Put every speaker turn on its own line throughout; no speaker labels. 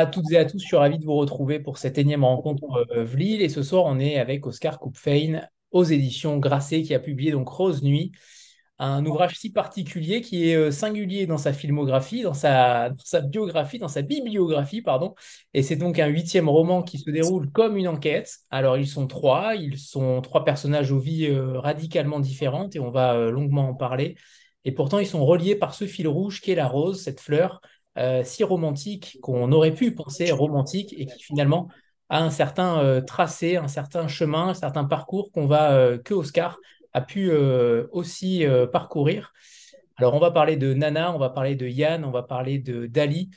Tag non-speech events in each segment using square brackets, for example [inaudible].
à toutes et à tous. Je suis ravi de vous retrouver pour cette énième rencontre euh, VLIL. Et ce soir, on est avec Oscar Kupfein aux éditions Grasset qui a publié donc Rose Nuit, un ouvrage si particulier qui est euh, singulier dans sa filmographie, dans sa, biographie, dans sa bibliographie, pardon. Et c'est donc un huitième roman qui se déroule comme une enquête. Alors, ils sont trois, ils sont trois personnages aux vies euh, radicalement différentes et on va longuement en parler. Et pourtant, ils sont reliés par ce fil rouge qui est la rose, cette fleur si romantique qu'on aurait pu penser romantique et qui finalement a un certain tracé, un certain chemin, un certain parcours qu'on va que Oscar a pu euh, aussi euh, parcourir. Alors, on va parler de Nana, on va parler de Yann, on va parler de Dali.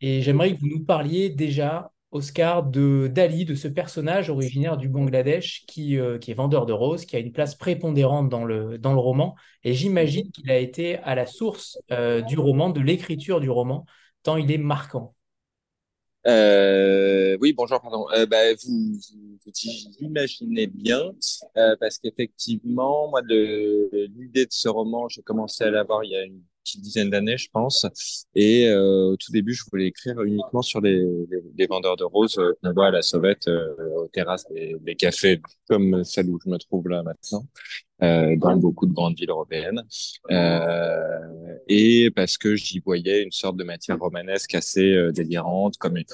Et j'aimerais que vous nous parliez déjà, Oscar, de Dali, de ce personnage originaire du Bangladesh qui, euh, qui est vendeur de roses, qui a une place prépondérante dans le, dans le roman. Et j'imagine qu'il a été à la source du roman, de l'écriture du roman, tant il est marquant.
Euh, oui, bonjour, pardon. Euh, bah, vous, vous, imaginez bien, euh, parce qu'effectivement, moi, l'idée de ce roman, j'ai commencé à l'avoir il y a une petite dizaine d'années, je pense. Et euh, au tout début, je voulais écrire uniquement sur les, les, vendeurs de roses qu'on voit à la sauvette, euh, aux terrasses des, des, cafés, comme celle où je me trouve là maintenant. Euh, dans beaucoup de grandes villes européennes, euh, et parce que j'y voyais une sorte de matière romanesque assez euh, délirante, comme une,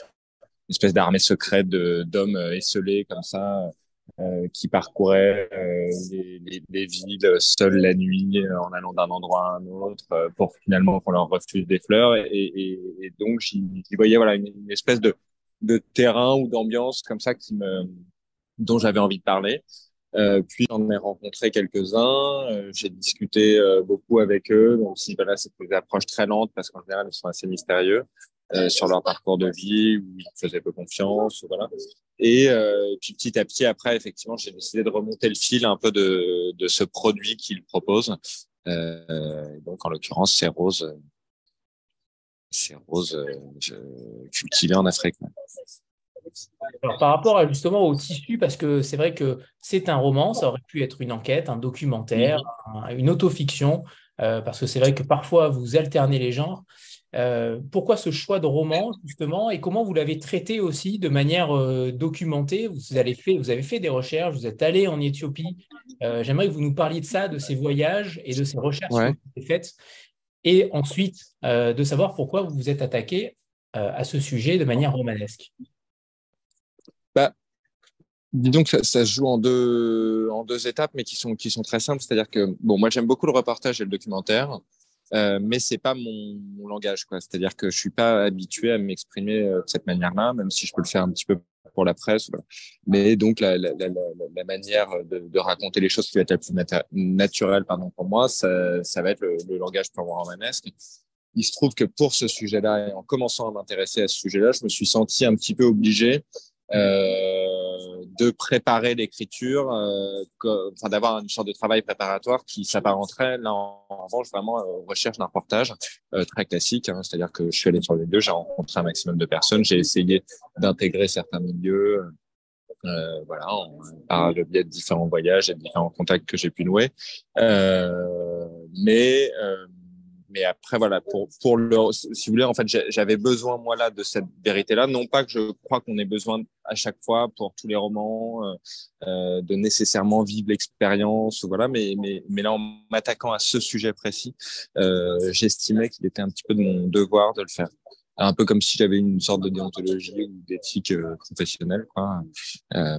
espèce d'armée secrète d'hommes euh, esselés comme ça, euh, qui parcouraient les, les, les, villes seuls la nuit en allant d'un endroit à un autre pour finalement qu'on leur refuse des fleurs. Et, et, et donc j'y voyais voilà une, une, espèce de, de terrain ou d'ambiance comme ça qui me dont j'avais envie de parler. Euh, puis j'en ai rencontré quelques-uns, euh, j'ai discuté euh, beaucoup avec eux, donc si voilà, c'est des approches très lentes parce qu'en général ils sont assez mystérieux euh, sur leur parcours de vie où ils faisaient peu confiance, voilà. Et puis petit à petit après, effectivement, j'ai décidé de remonter le fil un peu de, de ce produit qu'ils proposent. donc en l'occurrence, c'est rose, c'est rose cultivée en Afrique.
Alors, par rapport justement au tissu, parce que c'est vrai que c'est un roman, ça aurait pu être une enquête, un documentaire, mhm. une autofiction, euh, parce que c'est vrai que parfois vous alternez les genres. Euh, pourquoi ce choix de roman justement et comment vous l'avez traité aussi de manière euh, documentée? Vous avez, fait, vous avez fait des recherches, vous êtes allé en Éthiopie. Euh, j'aimerais que vous nous parliez de ça, de ces voyages et de ces recherches ouais. que vous avez faites. Et ensuite, de savoir pourquoi vous vous êtes attaqué à ce sujet de manière romanesque.
Bah, disons que ça, ça, se joue en deux, en deux étapes, mais qui sont, qui sont très simples. C'est-à-dire que, bon, moi, j'aime beaucoup le reportage et le documentaire, euh, mais c'est pas mon, langage, quoi. C'est-à-dire que je suis pas habitué à m'exprimer euh, de cette manière-là, même si je peux le faire un petit peu pour la presse. Mais donc, la, manière de, raconter les choses qui va être la plus nat naturelle, pardon, pour moi, ça, ça va être le, le langage purement romanesque. Il se trouve que pour ce sujet-là, et en commençant à m'intéresser à ce sujet-là, je me suis senti un petit peu obligé euh, de préparer l'écriture, euh, enfin d'avoir une sorte de travail préparatoire qui s'apparenterait là en, revanche vraiment aux recherches d'un reportage euh, très classique. Hein, C'est-à-dire que je suis allé sur les deux, j'ai rencontré un maximum de personnes, j'ai essayé d'intégrer certains milieux. Euh, voilà, par le biais de différents voyages et de différents contacts que j'ai pu nouer. Euh, mais euh, mais après voilà pour pour le si vous voulez en fait j'avais besoin moi là de cette vérité là non pas que je crois qu'on ait besoin à chaque fois pour tous les romans euh, euh de nécessairement vivre l'expérience voilà mais mais mais là en m'attaquant à ce sujet précis euh, j'estimais qu'il était un petit peu de mon devoir de le faire. Un peu comme si j'avais une sorte de déontologie ou d'éthique euh, professionnelle quoi euh,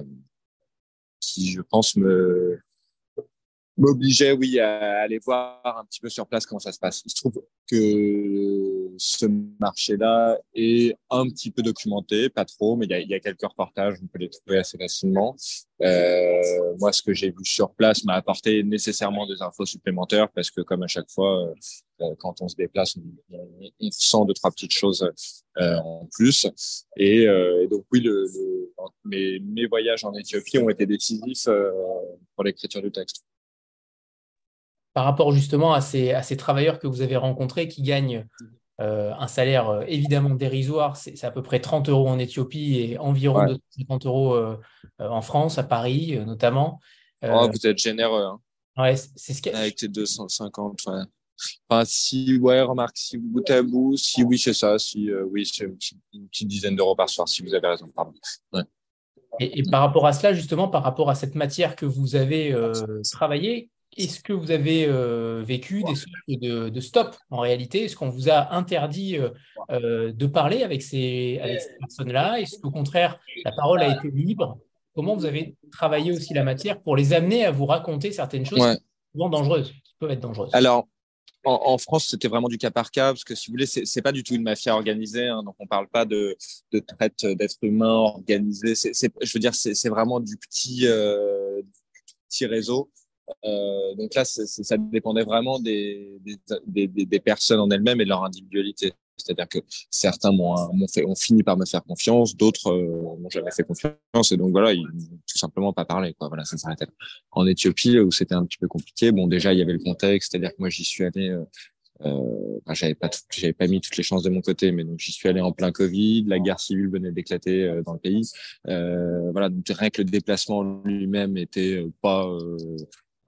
qui je pense me m'obligeait, oui, à aller voir un petit peu sur place comment ça se passe. Il se trouve que ce marché-là est un petit peu documenté, pas trop, mais il y a, quelques reportages, on peut les trouver assez facilement. Euh, moi, ce que j'ai vu sur place m'a apporté nécessairement des infos supplémentaires parce que, comme à chaque fois, euh, quand on se déplace, on, sent deux trois petites choses euh, en plus. Et, euh, et donc oui, le, le, mes, mes voyages en Éthiopie ont été décisifs euh, pour l'écriture du texte
par rapport justement à ces, à ces travailleurs que vous avez rencontrés qui gagnent euh, un salaire euh, évidemment dérisoire, c'est à peu près 30 euros en Éthiopie et environ ouais. 250 euros euh, en France, à Paris euh, notamment.
Oh, vous êtes généreux. Hein.
Ouais, c'est ce
Avec tes 250, ouais. Enfin, si, ouais, remarque, si vous goûtez à bout, si oui, c'est ça, si oui, c'est une, petite dizaine d'euros par soir, si vous avez raison, pardon.
Et, par rapport à cela, justement, par rapport à cette matière que vous avez travaillée, est-ce que vous avez euh, vécu des sortes de, stop en réalité? Est-ce qu'on vous a interdit euh, de parler avec ces, personnes-là? Est-ce qu'au contraire, la parole a été libre? Comment vous avez travaillé aussi la matière pour les amener à vous raconter certaines choses souvent dangereuses, qui peuvent être dangereuses?
Alors, en, France, c'était vraiment du cas par cas, parce que si vous voulez, c'est pas du tout une mafia organisée, hein, donc on parle pas de, de traite d'êtres humains organisés. je veux dire, c'est vraiment du petit, euh, petit réseau. Euh, donc là, ça dépendait vraiment des, des, des, des personnes en elles-mêmes et de leur individualité. C'est-à-dire que certains m'ont fait, ont fini par me faire confiance, d'autres euh, m'ont jamais fait confiance, et donc voilà, ils n'ont tout simplement pas parlé. Quoi. Voilà, ça s'arrêtait. En Éthiopie, où c'était un petit peu compliqué, bon, déjà il y avait le contexte, c'est-à-dire que moi j'y suis allé. Euh, euh, j'avais pas j'avais pas mis toutes les chances de mon côté mais donc j'y suis allé en plein Covid la guerre civile venait d'éclater euh, dans le pays euh, voilà donc rien que le déplacement lui-même était pas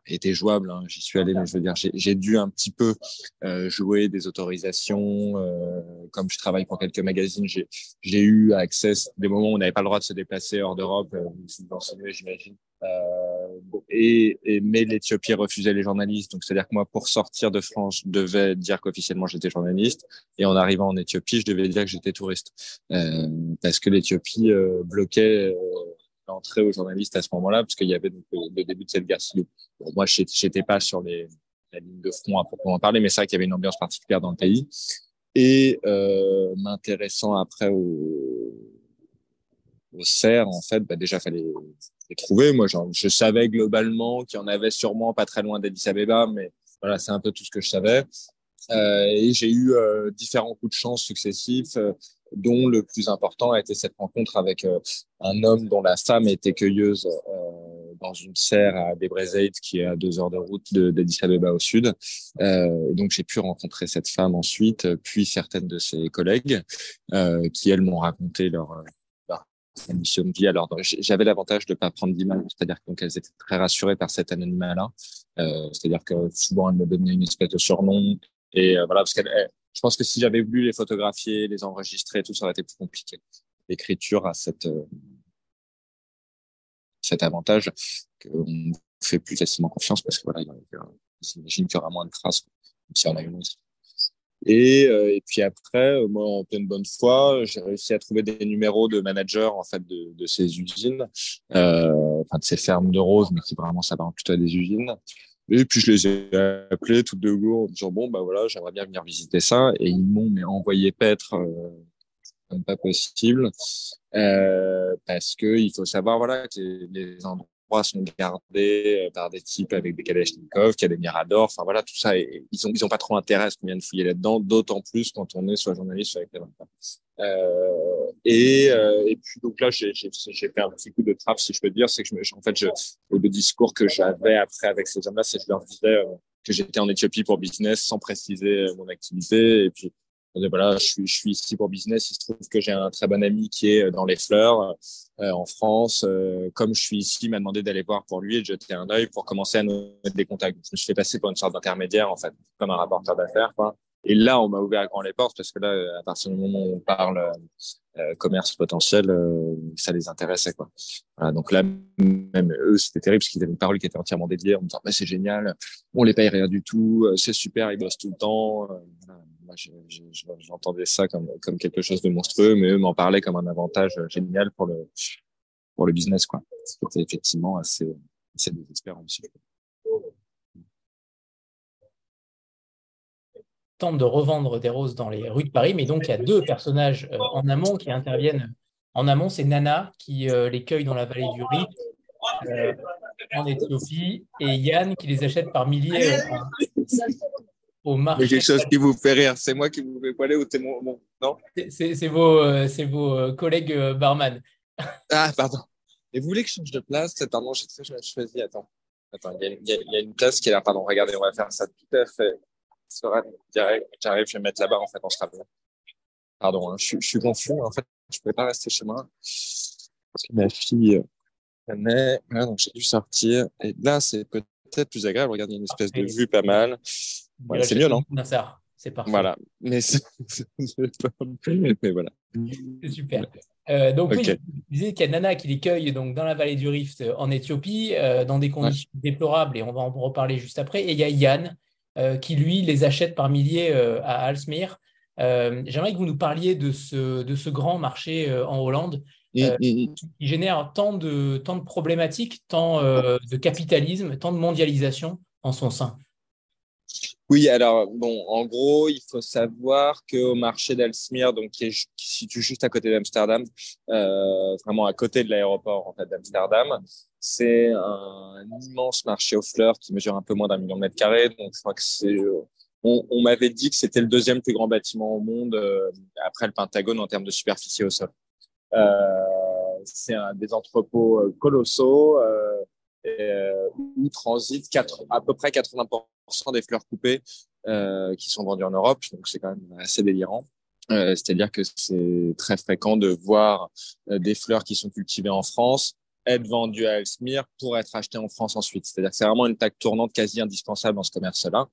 était jouable. Hein. J'y suis allé, mais je veux dire, j'ai dû un petit peu euh, jouer des autorisations. Euh, comme je travaille pour quelques magazines, j'ai eu accès des moments où on n'avait pas le droit de se déplacer hors d'Europe. Euh, j'imagine. Euh, et, et, mais l'Éthiopie refusait les journalistes. Donc, c'est-à-dire que moi, pour sortir de France, je devais dire qu'officiellement j'étais journaliste. Et en arrivant en Éthiopie, je devais dire que j'étais touriste. Euh, parce que l'Éthiopie euh, bloquait l'entrée aux journalistes à ce moment-là, parce qu'il y avait donc, le début de cette guerre civile. Bon, moi, j'étais pas sur les, la ligne de front à proprement parler, mais c'est vrai qu'il y avait une ambiance particulière dans le pays. Et euh, m'intéressant après au, au en fait, bah, déjà, fallait les trouver. Moi, je savais globalement qu'il y en avait sûrement pas très loin d'Addis Abeba, mais voilà, c'est un peu tout ce que je savais. Euh, et j'ai eu euh, différents coups de chance successifs. Dont le plus important a été cette rencontre avec euh, un homme dont la femme était cueilleuse euh, dans une serre à Debrecen, qui est à deux heures de route d'Addis Abeba au sud. Euh, donc j'ai pu rencontrer cette femme ensuite, puis certaines de ses collègues, euh, qui elles m'ont raconté leur, leur mission de vie. Alors j'avais l'avantage de pas prendre d'image, c'est-à-dire qu'elles étaient très rassurées par cet anonymat-là. C'est-à-dire que souvent elles me donnaient une espèce de surnom. Et voilà, parce qu'elle je pense que si j'avais voulu les photographier, les enregistrer, tout ça aurait été plus compliqué. L'écriture a euh, cet avantage qu'on fait plus facilement confiance parce que voilà, j'imagine qu'il y aura moins de traces si on a une aussi. Et, euh, et puis après, euh, moi, en pleine bonne foi, j'ai réussi à trouver des numéros de managers en fait de, ces usines, enfin de ces fermes de roses, mais qui vraiment s'apparentent plutôt à des usines. Et puis je les ai appelés toutes de go en disant bon bah voilà j'aimerais bien venir visiter ça et ils m'ont envoyé paître euh, pas possible euh, parce que il faut savoir voilà que les endroits sont gardés euh, par des types avec des Kalachnikov, qui a des Miradors, enfin voilà, tout ça. Ils ont, ils ont pas trop intérêt à ce qu'on vienne fouiller là-dedans, d'autant plus quand on est soit journaliste, soit avec les euh, et, euh, et puis donc là, j'ai fait un petit coup de trappe, si je peux dire, c'est que je en fait, je, le discours que j'avais après avec ces hommes-là, c'est que je leur disais euh, que j'étais en Éthiopie pour business, sans préciser mon activité, et puis voilà, je suis, je suis ici pour business. Il se trouve que j'ai un très bon ami qui est dans les fleurs euh, en France. Euh, comme je suis ici, il m'a demandé d'aller voir pour lui et de jeter un œil pour commencer à nous mettre des contacts. Je me suis fait passer pour une sorte d'intermédiaire, en fait, comme un rapporteur d'affaires. Quoi. Et là, on m'a ouvert grand les portes parce que là, à partir du moment où on parle euh, commerce potentiel, euh, ça les intéressait. Quoi. Donc là, même eux, c'était terrible parce qu'ils avaient une parole qui était entièrement dédiée en me disant, mais c'est génial, on les paye rien du tout, c'est super, ils bossent tout le temps. Voilà j'entendais ça comme, comme quelque chose de monstrueux, mais eux m'en parlaient comme un avantage génial pour le, pour le business, quoi. C'était effectivement assez, assez désespérant aussi.
Tente de revendre des roses dans les rues de Paris, mais donc il y a deux personnages euh, en amont qui interviennent. En amont, c'est Nana qui euh, les cueille dans la vallée du Rift euh, en Éthiopie et Yann qui les achète par milliers
au marché. quelque chose qui vous fait rire. C'est moi qui vous fais poiler ou c'est mon, Non?
C'est vos, euh, vos euh, collègues euh, barman. [laughs]
ah, pardon. Et vous voulez que je change de place? Pardon, j'ai très choisi. Attends. Attends, il y, y, a une place qui est là. Pardon, regardez, on va faire ça tout à fait. J'arrive, je vais mettre là-bas, en fait, on sera bien. Pardon, hein, je, je, suis confus. En fait, je ne pouvais pas rester chez moi. Parce que ma fille mais donc j'ai dû sortir. Et là, c'est peut-être plus agréable. Regardez, une espèce de vue pas mal. c'est mieux, non
C'est parfait.
Voilà. Mais, [laughs]
Mais voilà. C'est super. Euh, donc, oui, je disais qu'il y a Nana qui les cueille donc, dans la vallée du Rift en Éthiopie, euh, dans des conditions déplorables, et on va en reparler juste après. Et il y a Yann euh, qui, lui, les achète par milliers à Alsmere. J'aimerais que vous nous parliez de ce, de ce grand marché en Hollande qui génère tant de, tant de problématiques, tant de capitalisme, tant de mondialisation en son sein.
Oui, alors bon, en gros, il faut savoir qu'au marché d'Alsmere, donc qui, est, qui se situe juste à côté d'Amsterdam, euh, vraiment à côté de l'aéroport en fait d'Amsterdam, c'est un, immense marché aux fleurs qui mesure un peu moins d'un million de mètres carrés. Donc je crois que c'est, on, on m'avait dit que c'était le deuxième plus grand bâtiment au monde euh, après le Pentagone en termes de superficie au sol. Euh, c'est un des entrepôts euh, colossaux. Euh, euh, où transitent à peu près 80% des fleurs coupées euh, qui sont vendues en Europe. Donc c'est quand même assez délirant. Euh, C'est-à-dire que c'est très fréquent de voir euh, des fleurs qui sont cultivées en France être vendues à Elsmire pour être achetées en France ensuite. C'est-à-dire que c'est vraiment une taque tournante quasi indispensable dans ce commerce-là.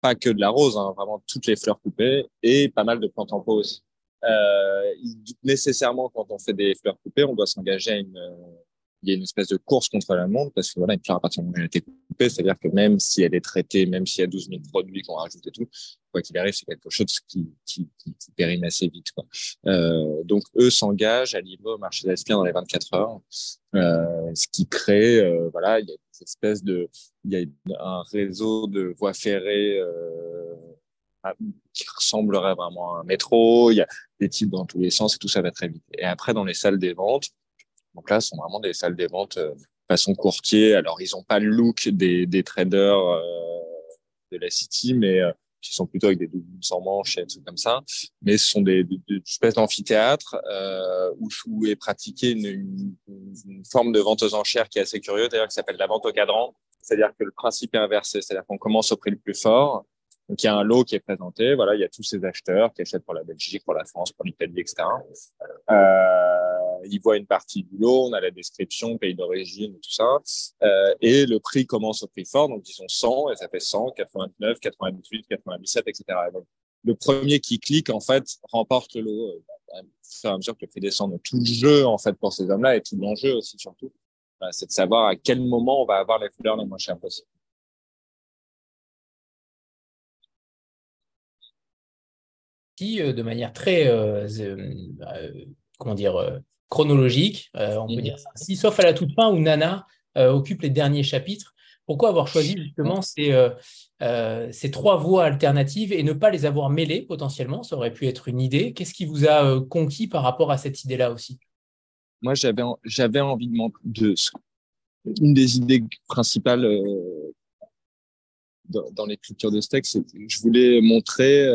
Pas que de la rose, hein, vraiment toutes les fleurs coupées et pas mal de plantes en pot aussi. Euh, nécessairement, quand on fait des fleurs coupées, on doit s'engager à une, il y a une espèce de course contre la montre parce que voilà, une fleur à partir du moment où elle a été coupée, c'est-à-dire que même si elle est traitée, même s'il y a 12 000 produits qu'on rajoute et tout, quoi qu'il arrive, c'est quelque chose qui, qui, périme assez vite. Euh, donc eux s'engagent à livrer au marché d'Espire dans les 24 heures, euh, ce qui crée, euh, voilà, il y a des espèces de, il y a un réseau de voies ferrées. Qui ressemblerait vraiment à un métro, il y a des types dans tous les sens et tout ça va très vite. Et après, dans les salles des ventes, donc là, ce sont vraiment des salles des ventes euh, façon courtier. Alors, ils n'ont pas le look des, des traders euh, de la City, mais euh, qui sont plutôt avec des doubles sans manches et des trucs comme ça. Mais ce sont des, des, des espèces d'amphithéâtres euh, où, où, est pratiquée une, une, une, forme de vente aux enchères qui est assez curieuse, d'ailleurs, qui s'appelle la vente au cadran. C'est-à-dire que le principe est inversé, c'est-à-dire qu'on commence au prix le plus fort. Donc, il y a un lot qui est présenté. Voilà, il y a tous ces acheteurs qui achètent pour la Belgique, pour la France, pour l'Italie, etc. Euh, ils voient une partie du lot, on a la description, pays d'origine, tout ça. Euh, et le prix commence au prix fort, donc disons 100, et ça fait 100, 89, 98, 97, etc. Le premier qui clique, en fait, remporte le lot euh, au fur et à mesure que le prix descend. Donc, tout le jeu, en fait, pour ces hommes-là, et tout l'enjeu aussi, surtout, euh, c'est de savoir à quel moment on va avoir les fleurs les moins chères possibles.
Qui, de manière très, euh, euh, comment dire, chronologique, euh, on peut dire ça ainsi, sauf à la toute fin où Nana euh, occupe les derniers chapitres. Pourquoi avoir choisi justement ces, euh, ces trois voies alternatives et ne pas les avoir mêlées potentiellement? Ça aurait pu être une idée. Qu'est-ce qui vous a conquis par rapport à cette idée-là aussi?
Moi, j'avais, j'avais envie de, de. Une des idées principales dans, dans l'écriture de ce texte, c'est que je voulais montrer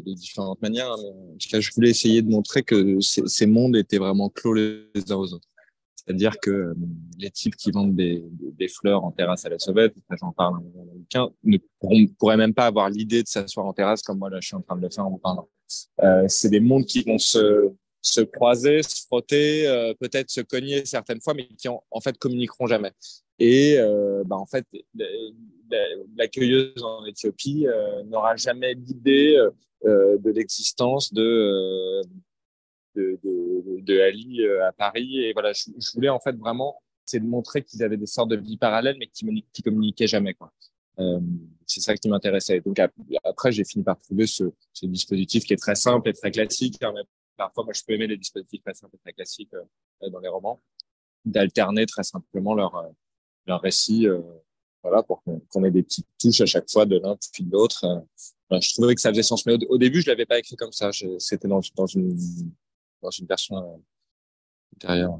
de différentes manières. En tout cas, je voulais essayer de montrer que ces, mondes étaient vraiment clos les uns aux autres. C'est-à-dire que euh, les types qui vendent des, fleurs en terrasse à la sauvette, j'en parle dans le bouquin, ne pourraient même pas avoir l'idée de s'asseoir en terrasse comme moi là je suis en train de le faire en vous parlant. Euh, c'est des mondes qui vont se, se croiser, se frotter, euh, peut-être se cogner certaines fois, mais qui en, fait communiqueront jamais. Et euh, bah, en fait, l'accueilleuse en Éthiopie euh, n'aura jamais l'idée de l'existence de, de, Ali à Paris. Et voilà, je, voulais en fait vraiment, c'est de montrer qu'ils avaient des sortes de vies parallèles, mais qui, qui communiquaient jamais. C'est ça qui m'intéressait. Donc après, j'ai fini par trouver ce, ce, dispositif qui est très simple et très classique. Parfois, moi, je peux aimer les dispositifs très simples et très classiques euh, dans les romans, d'alterner très simplement leur leur récit, euh, voilà, pour qu'on ait des petites touches à chaque fois de l'un puis de l'autre je trouvais que ça faisait sens. Mais au, début, je l'avais pas écrit comme ça. C'était dans, dans, une, dans une version euh, intérieure.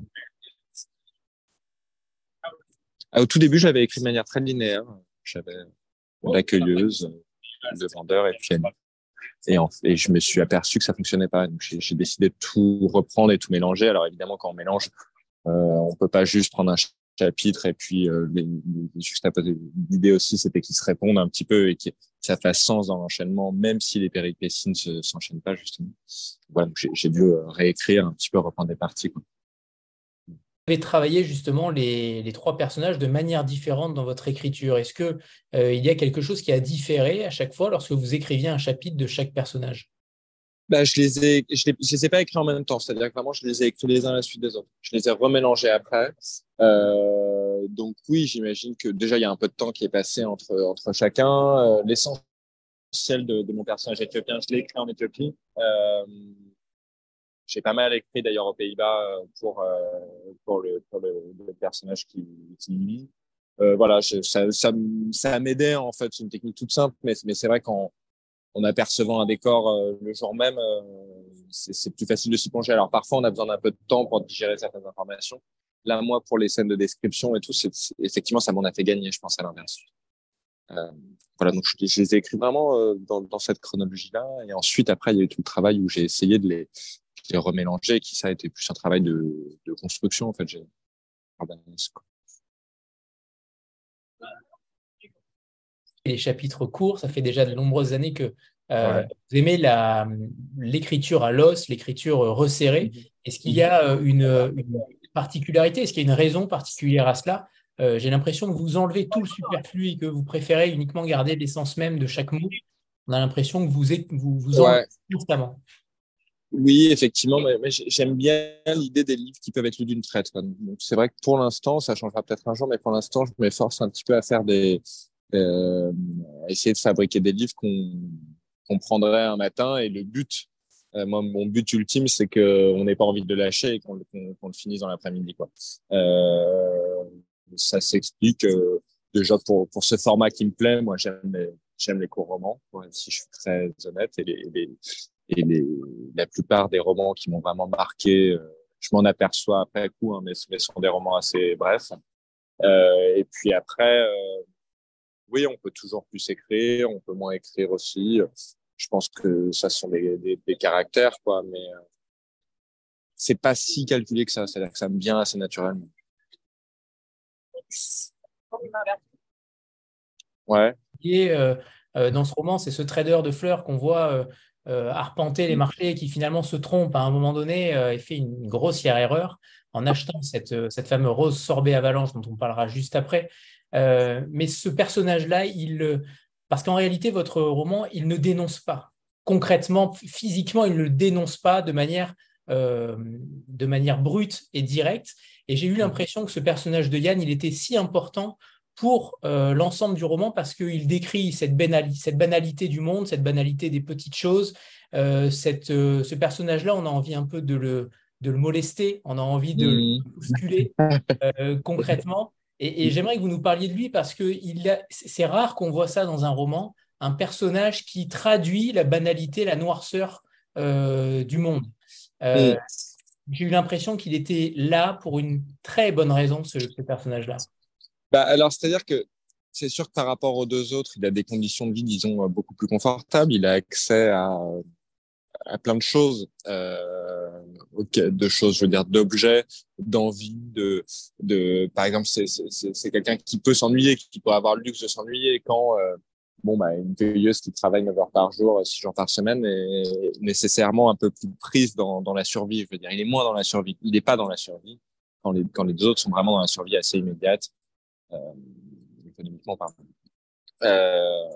Ah, au tout début, je l'avais écrit de manière très linéaire. J'avais l'accueilleuse, le vendeur et puis et, en, et je me suis aperçu que ça fonctionnait pas. Donc j'ai décidé de tout reprendre et tout mélanger. Alors évidemment, quand on mélange, euh, on peut pas juste prendre un chapitre et puis euh, juste l'idée aussi c'était qu'ils se répondent un petit peu et que ça fasse sens dans l'enchaînement même si les péripéties ne s'enchaînent pas justement voilà j'ai dû euh, réécrire un petit peu reprendre des parties quoi.
Avez travaillé justement les, trois personnages de manière différente dans votre écriture. Est-ce qu'il euh, y a quelque chose qui a différé à chaque fois lorsque vous écriviez un chapitre de chaque personnage?
Bah, je les ai, je les, les ai pas écrits en même temps. C'est-à-dire que vraiment, je les ai écrits les uns à la suite des autres. Je les ai remélangés après. Euh, donc oui, j'imagine que déjà il y a un peu de temps qui est passé entre entre chacun. Euh, L'essentiel de, de, mon personnage éthiopien, je l'ai écrit en Éthiopie. J'ai pas mal écrit d'ailleurs aux Pays-Bas euh, pour euh, pour le pour personnage qui qui euh, voilà, ça ça, ça m'aidait en fait. C'est une technique toute simple, mais mais c'est vrai qu'en en apercevant un décor le jour même, c'est plus facile de s'y plonger. Alors parfois, on a besoin d'un peu de temps pour digérer certaines informations. Là, moi, pour les scènes de description et tout, c'est effectivement, ça m'en a fait gagner, je pense, à l'inverse. Voilà, donc je, je, les ai écrits vraiment dans, cette chronologie-là. Et ensuite, après, il y a eu tout le travail où j'ai essayé de les, les remélanger, qui ça a été plus un travail de, de construction, en fait. J'ai
les chapitres courts, ça fait déjà de nombreuses années que euh, vous aimez l'écriture à l'os, l'écriture resserrée. Mhm. Est-ce qu'il y a euh, une, une particularité? Est-ce qu'il y a une raison particulière à cela? Euh, J'ai l'impression que vous enlevez tout le superflu et que vous préférez uniquement garder l'essence même de chaque mot. On a l'impression que vous vous, vous
ouais.
constamment.
Oui, effectivement, mais, j'aime bien l'idée des livres qui peuvent être lus d'une traite. Donc c'est vrai que pour l'instant, ça changera peut-être un jour, mais pour l'instant, je m'efforce un petit peu à faire des, euh, essayer de fabriquer des livres qu'on qu prendrait un matin. Et le but, euh, moi, mon but ultime, c'est qu'on n'ait pas envie de lâcher et qu'on qu qu le finisse dans l'après-midi. Euh, ça s'explique euh, déjà pour, pour ce format qui me plaît. Moi, j'aime les, j'aime les courts romans, si je suis très honnête. Et, les, les, et la plupart des romans qui m'ont vraiment marqué, euh, je m'en aperçois après coup, hein, mais ce sont des romans assez brefs. Euh, et puis après, euh, oui, on peut toujours plus écrire, on peut moins écrire aussi. Je pense que ça sont des, des, caractères, quoi, mais euh, c'est pas si calculé que ça. C'est-à-dire que ça me vient assez naturellement. Ouais.
Et dans ce roman, c'est ce trader de fleurs qu'on voit euh, euh, arpenter les marchés et qui finalement se trompe à un moment donné euh, et fait une grossière erreur en achetant cette, cette fameuse rose sorbet avalanche dont on parlera juste après. Euh, mais ce personnage-là, il, parce qu'en réalité, votre roman, il ne dénonce pas. Concrètement, physiquement, il ne le dénonce pas de manière, euh, de manière brute et directe. Et j'ai eu l'impression que ce personnage de Yann, il était si important pour euh, l'ensemble du roman parce qu'il décrit cette, banali cette, banalité du monde, cette banalité des petites choses. Euh, cette, euh, ce personnage-là, on a envie un peu de le, de le molester, on a envie de mmh. le bousculer [laughs] concrètement. Et, et j'aimerais que vous nous parliez de lui parce que c'est rare qu'on voit ça dans un roman, un personnage qui traduit la banalité, la noirceur du monde. J'ai eu l'impression qu'il était là pour une très bonne raison, ce, ce personnage-là.
Bah, alors, c'est-à-dire que c'est sûr que par rapport aux deux autres, il a des conditions de vie, disons, beaucoup plus confortables. Il a accès à, plein de choses, euh, de choses, je veux dire, d'objets, d'envie, de, de, par exemple, c'est quelqu'un qui peut s'ennuyer, qui peut avoir le luxe de s'ennuyer quand, euh, bon, bah, une cueilleuse qui travaille 9 heures par jour, 6 jours par semaine est nécessairement un peu plus prise dans, dans la survie. Je veux dire, il est moins dans la survie. Il n'est pas dans la survie quand les, quand les deux autres sont vraiment dans la survie assez immédiate, euh, économiquement parlant. Euh,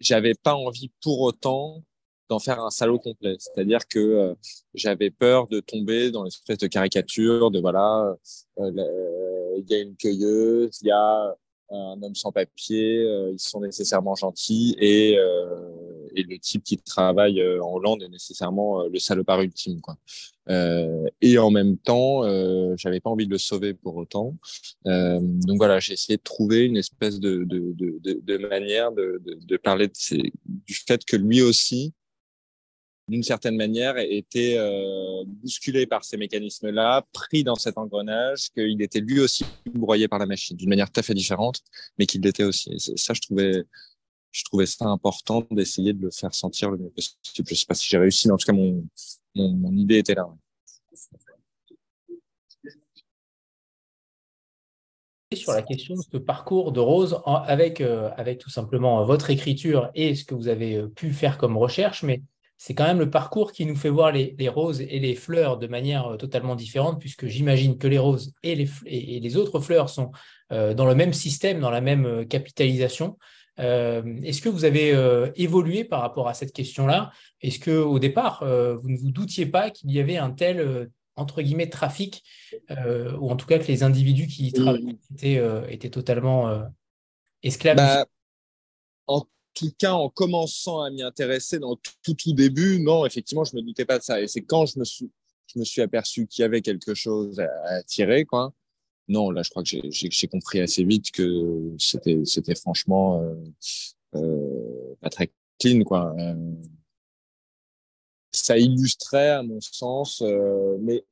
J'avais pas envie pour autant d'en faire un salaud complet. C'est-à-dire que euh, j'avais peur de tomber dans l'espèce de caricature de voilà, euh, il y a une cueilleuse, il y a un homme sans papier, euh, ils sont nécessairement gentils et, euh, et le type qui travaille en Hollande est nécessairement le salopard ultime quoi. et en même temps, j'avais pas envie de le sauver pour autant. donc voilà, j'ai essayé de trouver une espèce de de de, manière de, de, parler du fait que lui aussi d'une certaine manière, était euh, bousculé par ces mécanismes-là, pris dans cet engrenage, qu'il était lui aussi broyé par la machine, d'une manière tout à fait différente, mais qu'il l'était aussi. Et ça, je trouvais, je trouvais ça important d'essayer de le faire sentir le mieux possible. Je sais pas si j'ai réussi, mais en tout cas, mon, idée était là.
sur la question de ce parcours de Rose avec, euh, avec tout simplement votre écriture et ce que vous avez pu faire comme recherche, mais c'est quand même le parcours qui nous fait voir les, roses et les fleurs de manière euh, totalement différente, puisque j'imagine que les roses et les, autres fleurs sont euh, dans le même système, dans la même euh. Est-ce que vous avez évolué par rapport à cette question-là? Est-ce que au départ, vous ne vous doutiez pas qu'il y avait un tel entre guillemets trafic, ou en tout cas que les individus qui travaillaient étaient, étaient totalement esclaves?
Bah, tout cas, en commençant à m'y intéresser dans tout, tout début, non, effectivement, je me doutais pas de ça. Et c'est quand je me suis, je me suis aperçu qu'il y avait quelque chose à, tirer, quoi. Non, là, je crois que j'ai compris assez vite que c'était, c'était franchement euh, euh, pas très clean, quoi. Euh, ça illustrait, à mon sens, euh, mais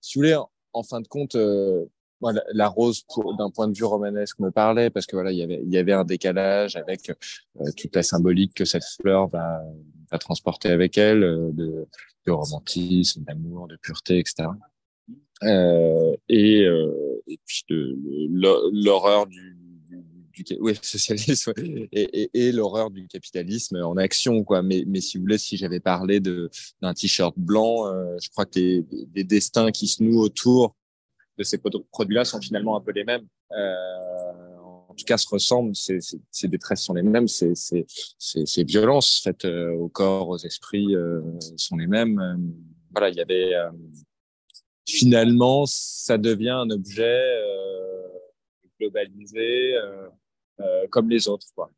si vous voulez, en, fin de compte, euh, la, rose, d'un point de vue romanesque, me parlait parce que voilà, il y avait, il y avait un décalage avec euh, toute la symbolique que cette fleur va, va transporter avec elle, euh, de, de romantisme, d'amour, de pureté, etc. Euh, et, euh, et puis l'horreur du, du, [laughs] socialisme et, l'horreur du capitalisme en action, quoi. Mais, mais si vous voulez, si j'avais parlé de d'un t-shirt blanc, je crois que les, destins qui se nouent autour de ces produits-là sont finalement un peu les mêmes. Euh, en tout cas, se ressemblent. Ces détresses sont les mêmes. Ces, ces, violences faites euh, au corps, aux esprits euh, sont les mêmes. voilà, il y avait finalement, ça devient un objet globalisé comme les autres, quoi,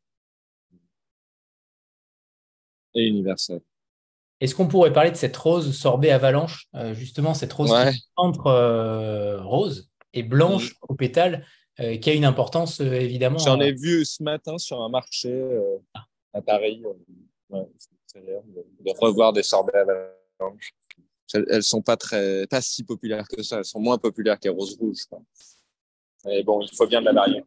et universel.
Est-ce qu'on pourrait parler de cette rose sorbet avalanche, euh, justement cette rose entre euh, rose et blanche au pétale, euh, qui a une importance évidemment.
J'en ai vu ce matin sur un marché à Paris. de revoir des sorbets avalanche. Elles, sont pas très, pas si populaires que ça. Elles sont moins populaires que les roses rouges. Mais bon, il faut bien de la varier.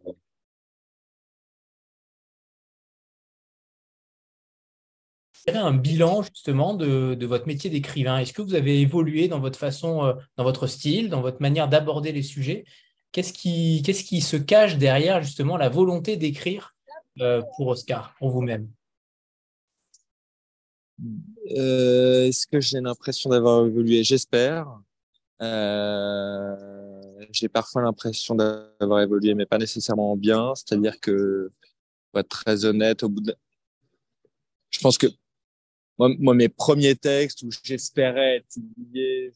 un bilan justement de, votre métier d'écrivain Est-ce que vous avez évolué dans votre façon, euh, dans votre style, dans votre manière d'aborder les sujets? Qu'est-ce qui, qu'est-ce qui se cache derrière justement la volonté d'écrire euh, pour Oscar, pour vous-même?
Euh, Est-ce que j'ai l'impression d'avoir évolué? J'espère. j'ai parfois l'impression d'avoir évolué, mais pas nécessairement bien. C'est-à-dire que, pour être très honnête, au bout de... Je pense que moi, mes premiers textes où j'espérais être publié,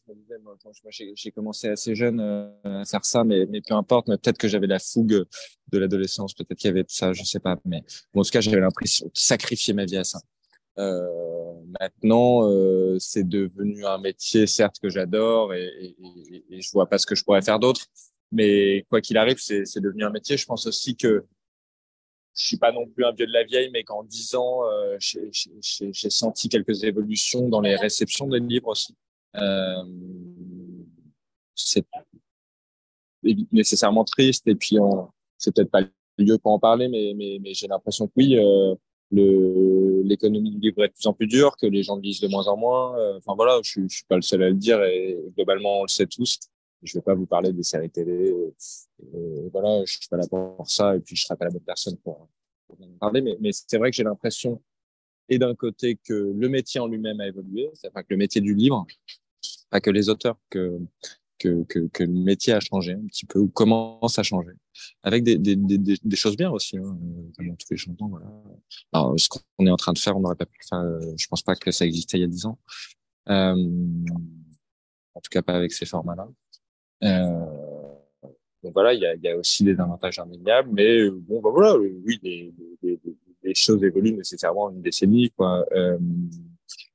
j'ai commencé assez jeune euh, à faire ça, mais, peu importe, peut-être que j'avais la fougue de l'adolescence, peut-être qu'il y avait ça, je sais pas, mais en tout cas, j'avais l'impression de sacrifier ma vie à ça. Euh, maintenant, euh, c'est devenu un métier, certes, que j'adore et, je vois pas ce que je pourrais faire d'autre, mais quoi qu'il arrive, c'est devenu un métier. Je pense aussi que je suis pas non plus un vieux de la vieille, mais qu'en dix ans, euh, j'ai senti quelques évolutions dans les réceptions des livres aussi. Euh, c'est nécessairement triste et puis c'est peut-être pas le lieu pour en parler, mais, mais, j'ai l'impression que oui, l'économie du livre est de plus en plus dure, que les gens lisent de moins en moins. Euh, enfin voilà, je, je suis pas le seul à le dire et globalement on le sait tous. Je vais pas vous parler des séries télé. voilà, je suis pas là pour ça et puis je serai pas la bonne personne pour, pour en parler. Mais, mais c'est vrai que j'ai l'impression, et d'un côté, que le métier en lui-même a évolué, enfin que le métier du livre, pas que les auteurs, que, que, le métier a changé un petit peu ou commence à changer, avec des, choses bien aussi, hein, comme tous les chantants. Alors, ce qu'on est en train de faire, on n'aurait pas pu faire. Euh, je pense pas que ça existait il y a dix ans. Euh, en tout cas, pas avec ces formats-là. Euh, donc voilà, il y a, aussi des avantages indéniables, mais bon, bah voilà, oui, les, choses évoluent nécessairement en une décennie. Euh,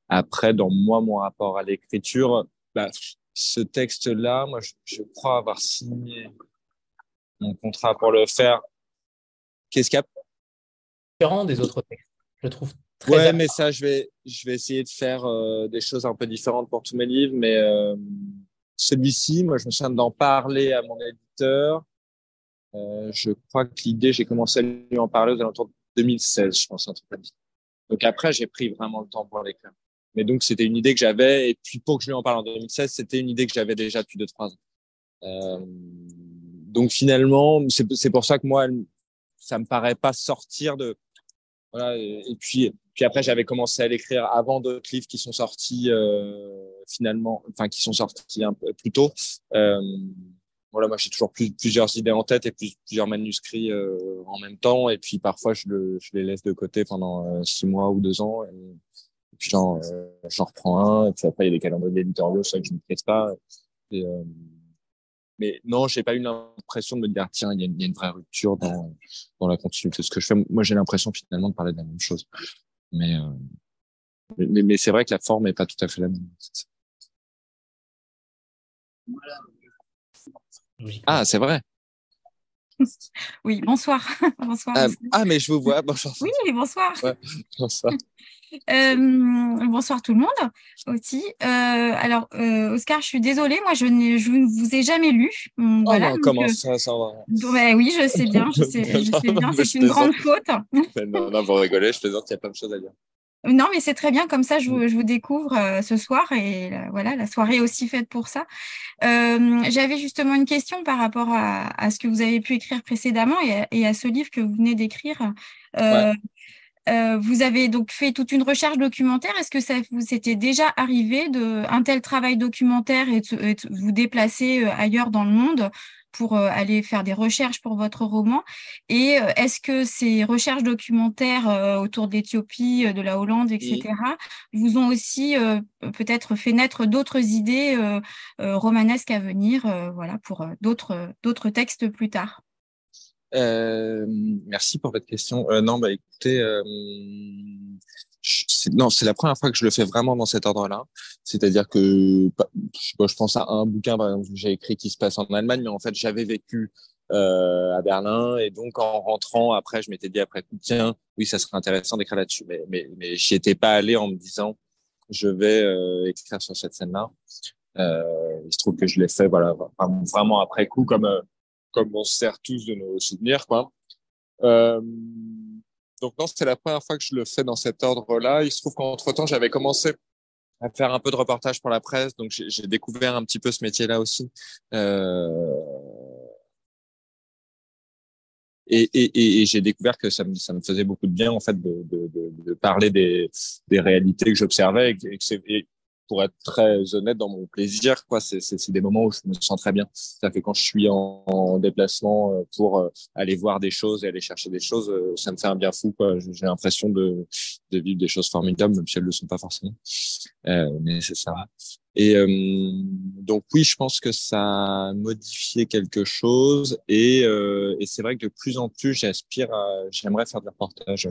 après, dans moi, mon rapport à l'écriture, bah, ce texte-là, moi, je, je, crois avoir signé mon contrat pour le faire. Qu'est-ce qu'il y a?
Différent des autres textes, je trouve.
Très ouais, mais ça, je vais, je vais essayer de faire euh, des choses un peu différentes pour tous mes livres, mais euh, celui-ci, moi, je me souviens d'en parler à mon éditeur. Euh, je crois que l'idée, j'ai commencé à lui en parler aux alentours de 2016, je pense, un truc comme ça. Donc après, j'ai pris vraiment le temps pour l'écrire. Mais donc, c'était une idée que j'avais. Et puis, pour que je lui en parle en 2016, c'était une idée que j'avais déjà depuis deux, trois ans. Euh, donc, finalement, c'est pour ça que moi, ça me paraît pas sortir de... Voilà. Et, puis, puis après, j'avais commencé à l'écrire avant d'autres livres qui sont sortis finalement, enfin qui sont sortis un peu plus tôt. voilà, moi j'ai toujours plus, plusieurs idées en tête et plus, plusieurs manuscrits en même temps. Et puis parfois, je, le, je les laisse de côté pendant six mois ou deux ans. Puis j'en j'en reprends un. Et puis après, il y a des calendriers éditoriaux, ça que je ne maîtrise pas. Et, mais non, j'ai pas eu l'impression de me dire tiens, il y, a, une vraie rupture dans, dans la continuité de ce que je fais. Moi, j'ai l'impression finalement de parler de la même chose. Mais, euh, mais, mais c'est vrai que la forme est pas tout à fait la même. Ah, c'est vrai. [laughs]
Oui, bonsoir. [laughs] bonsoir.
Ah, ah, mais je vous vois. Bonsoir.
Oui, bonsoir.
Ouais, bonsoir. [laughs]
Euh, bonsoir tout le monde aussi. Euh, alors, euh, Oscar, je suis désolée, moi je, je ne vous ai jamais lu.
Oh voilà, non, comment ça, ça
va? Oui, je sais bien, je sais, je sais bien, [laughs] c'est une grande faute.
non, non, vous rigolez, je plaisante, il y a plein de choses à dire.
Non, mais c'est très bien, comme ça je vous, je vous découvre ce soir et voilà, la soirée est aussi faite pour ça. J'avais justement une question par rapport à, à, ce que vous avez pu écrire précédemment et à, et à ce livre que vous venez d'écrire. Ouais. Euh, vous avez donc fait toute une recherche documentaire. Est-ce que ça vous était déjà arrivé de un tel travail documentaire et de, vous déplacer euh, ailleurs dans le monde pour euh, aller faire des recherches pour votre roman? Et est-ce que ces recherches documentaires autour de l'Éthiopie, de la Hollande, etc., vous ont aussi peut-être fait naître d'autres idées romanesques à venir, voilà, pour d'autres d'autres textes plus tard?
Euh, merci pour votre question. Euh, non, bah écoutez, euh, non, c'est la première fois que je le fais vraiment dans cet ordre-là. C'est-à-dire que je, pense à un bouquin par exemple que j'ai écrit qui se passe en Allemagne, mais en fait j'avais vécu à Berlin et donc en rentrant après, je m'étais dit après tiens, oui, ça serait intéressant d'écrire là-dessus, mais mais, mais étais pas allé en me disant je vais écrire sur cette scène-là. Il se trouve que je l'ai fait voilà vraiment après coup comme comme on se sert tous de nos souvenirs, quoi. Euh, donc non, c'était la première fois que je le fais dans cet ordre-là. Il se trouve qu'entre temps, j'avais commencé à faire un peu de reportage pour la presse, donc j'ai découvert un petit peu ce métier-là aussi. Euh... Et, et, et j'ai découvert que ça me, faisait beaucoup de bien en fait de, parler des, réalités que j'observais et, que, pour être très honnête dans mon plaisir quoi. C'est des moments où je me sens très bien. Ça fait quand je suis en, en déplacement euh, pour euh, aller voir des choses et aller chercher des choses euh, ça me fait un bien fou j'ai l'impression de vivre des choses formidables même si elles le sont pas forcément. Mais c'est ça. Et donc oui je pense que ça a modifié quelque chose et c'est vrai que de plus en plus j'aspire j'aimerais faire des reportages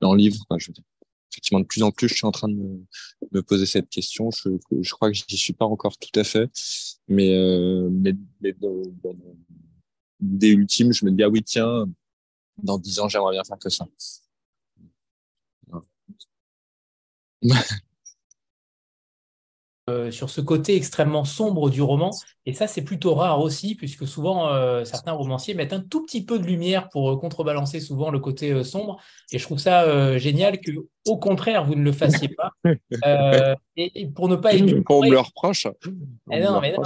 dans le livre je veux dire effectivement, de plus en plus, je suis en train de me, me poser cette question. Je, je crois que j'y suis pas encore tout à fait, mais, euh, mais, mais dans, dans mon idée ultime, je me dis ah oui tiens, dans dix ans, j'aimerais bien faire que ça.
Euh, sur ce côté extrêmement sombre du roman. Et ça, c'est plutôt rare aussi, puisque souvent, euh, certains romanciers mettent un tout petit peu de lumière pour euh, contrebalancer souvent le côté sombre. Et je trouve ça génial que, au contraire, vous ne le fassiez pas. [laughs] Et, pour ne pas
édulcorer... On me le reproche.
Non, mais non,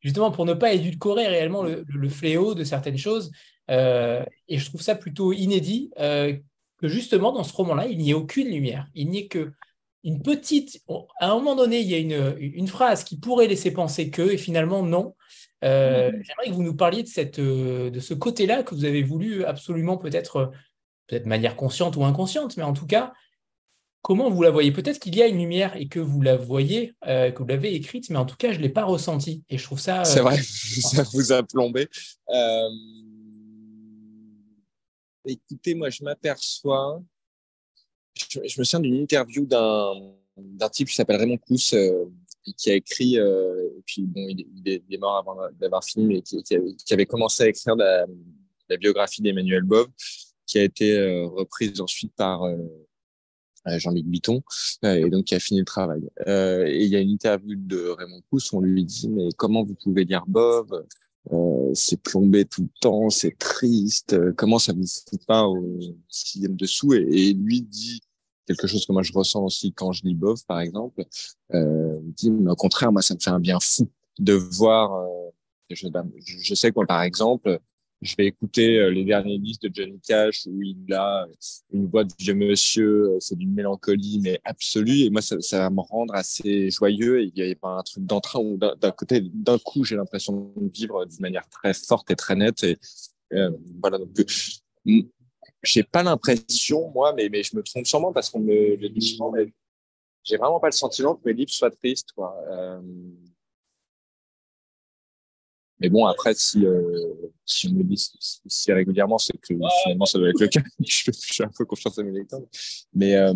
justement, pour ne pas édulcorer réellement le, le fléau de certaines choses. et je trouve ça plutôt inédit que justement, dans ce roman-là, il n'y ait aucune lumière. Il n'y ait que une petite. À un moment donné, il y a une, une phrase qui pourrait laisser penser que, et finalement, non. Euh, mm-hmm. J'aimerais que vous nous parliez de, cette, euh, de ce côté-là que vous avez voulu absolument, peut-être peut-être de manière consciente ou inconsciente, mais en tout cas, comment vous la voyez? Peut-être qu'il y a une lumière et que vous la voyez, euh, que vous l'avez écrite, mais en tout cas, je ne l'ai pas ressentie. Et je trouve ça.
C'est vrai, [laughs] ça vous a plombé. Écoutez, moi, je m'aperçois je, me souviens d'une interview d'un d'un type qui s'appelle Raymond Cousse, euh, qui a écrit, euh, et puis bon, il, est, mort avant d'avoir fini, mais qui, avait, commencé à écrire la, la biographie d'Emmanuel Bove, qui a été euh, reprise ensuite par euh, Jean-Luc Bitton, et donc qui a fini le travail. et il y a une interview de Raymond Cousse, on lui dit, mais comment vous pouvez lire Bove euh, c'est plombé tout le temps, c'est triste. comment ça vous fout pas au sixième dessous et, et, lui dit quelque chose que moi je ressens aussi quand je lis Bov, par exemple. Euh, dit, mais au contraire, moi ça me fait un bien fou de voir. Euh, je, je, sais quoi, par exemple, je vais écouter euh, les derniers disques de Johnny Cash où il a une voix de vieux monsieur, c'est d'une mélancolie mais absolue. Et moi, ça, ça, va me rendre assez joyeux. il n'y a pas un truc d'entrain où d'un côté, d'un coup, j'ai l'impression de vivre d'une manière très forte et très nette. Et euh, voilà, donc j'ai pas l'impression, moi, mais, mais je me trompe sûrement parce qu'on me dit souvent, j'ai vraiment pas le sentiment que mes livres soient tristes, quoi. Euh, mais bon, après, si, euh, si on me dit si, régulièrement, c'est que finalement, ça doit être le cas. [laughs] je, suis un peu confiance à mes lecteurs. Mais euh...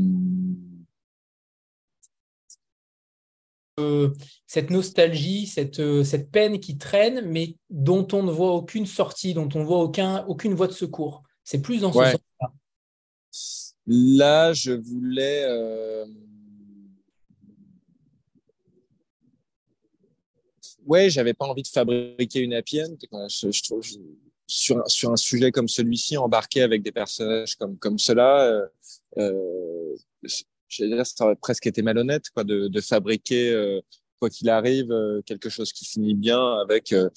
Euh, cette nostalgie, cette, euh, cette peine qui traîne, mais dont on ne voit aucune sortie, dont on ne voit aucun, aucune voie de secours. C'est plus dans ce sens-là.
Là, je voulais. Euh... Ouais, j'avais pas envie de fabriquer une happy end. Je, je trouve, sur, sur un sujet comme celui-ci, embarqué avec des personnages comme, comme cela, euh, euh dire, ça aurait presque été malhonnête quoi, de, de fabriquer, euh, quoi qu'il arrive, euh, quelque chose qui finit bien avec euh,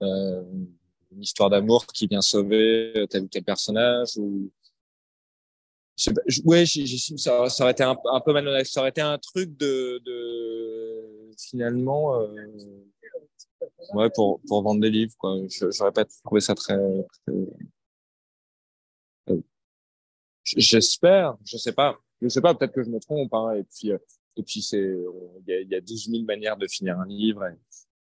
une histoire d'amour qui vient sauver tel ou tel personnage. Ou... Ouais, ça, ça, aurait été un, un, peu malhonnête. Ça aurait été un truc de, de finalement, ouais, pour, pour vendre des livres. Quoi. J'aurais pas trouvé ça très, très... J'espère, je sais pas je sais pas, peut-être que je me trompe. Hein, et puis, euh, et puis c'est, il y a, y a 12 000 manières de finir un livre. Et,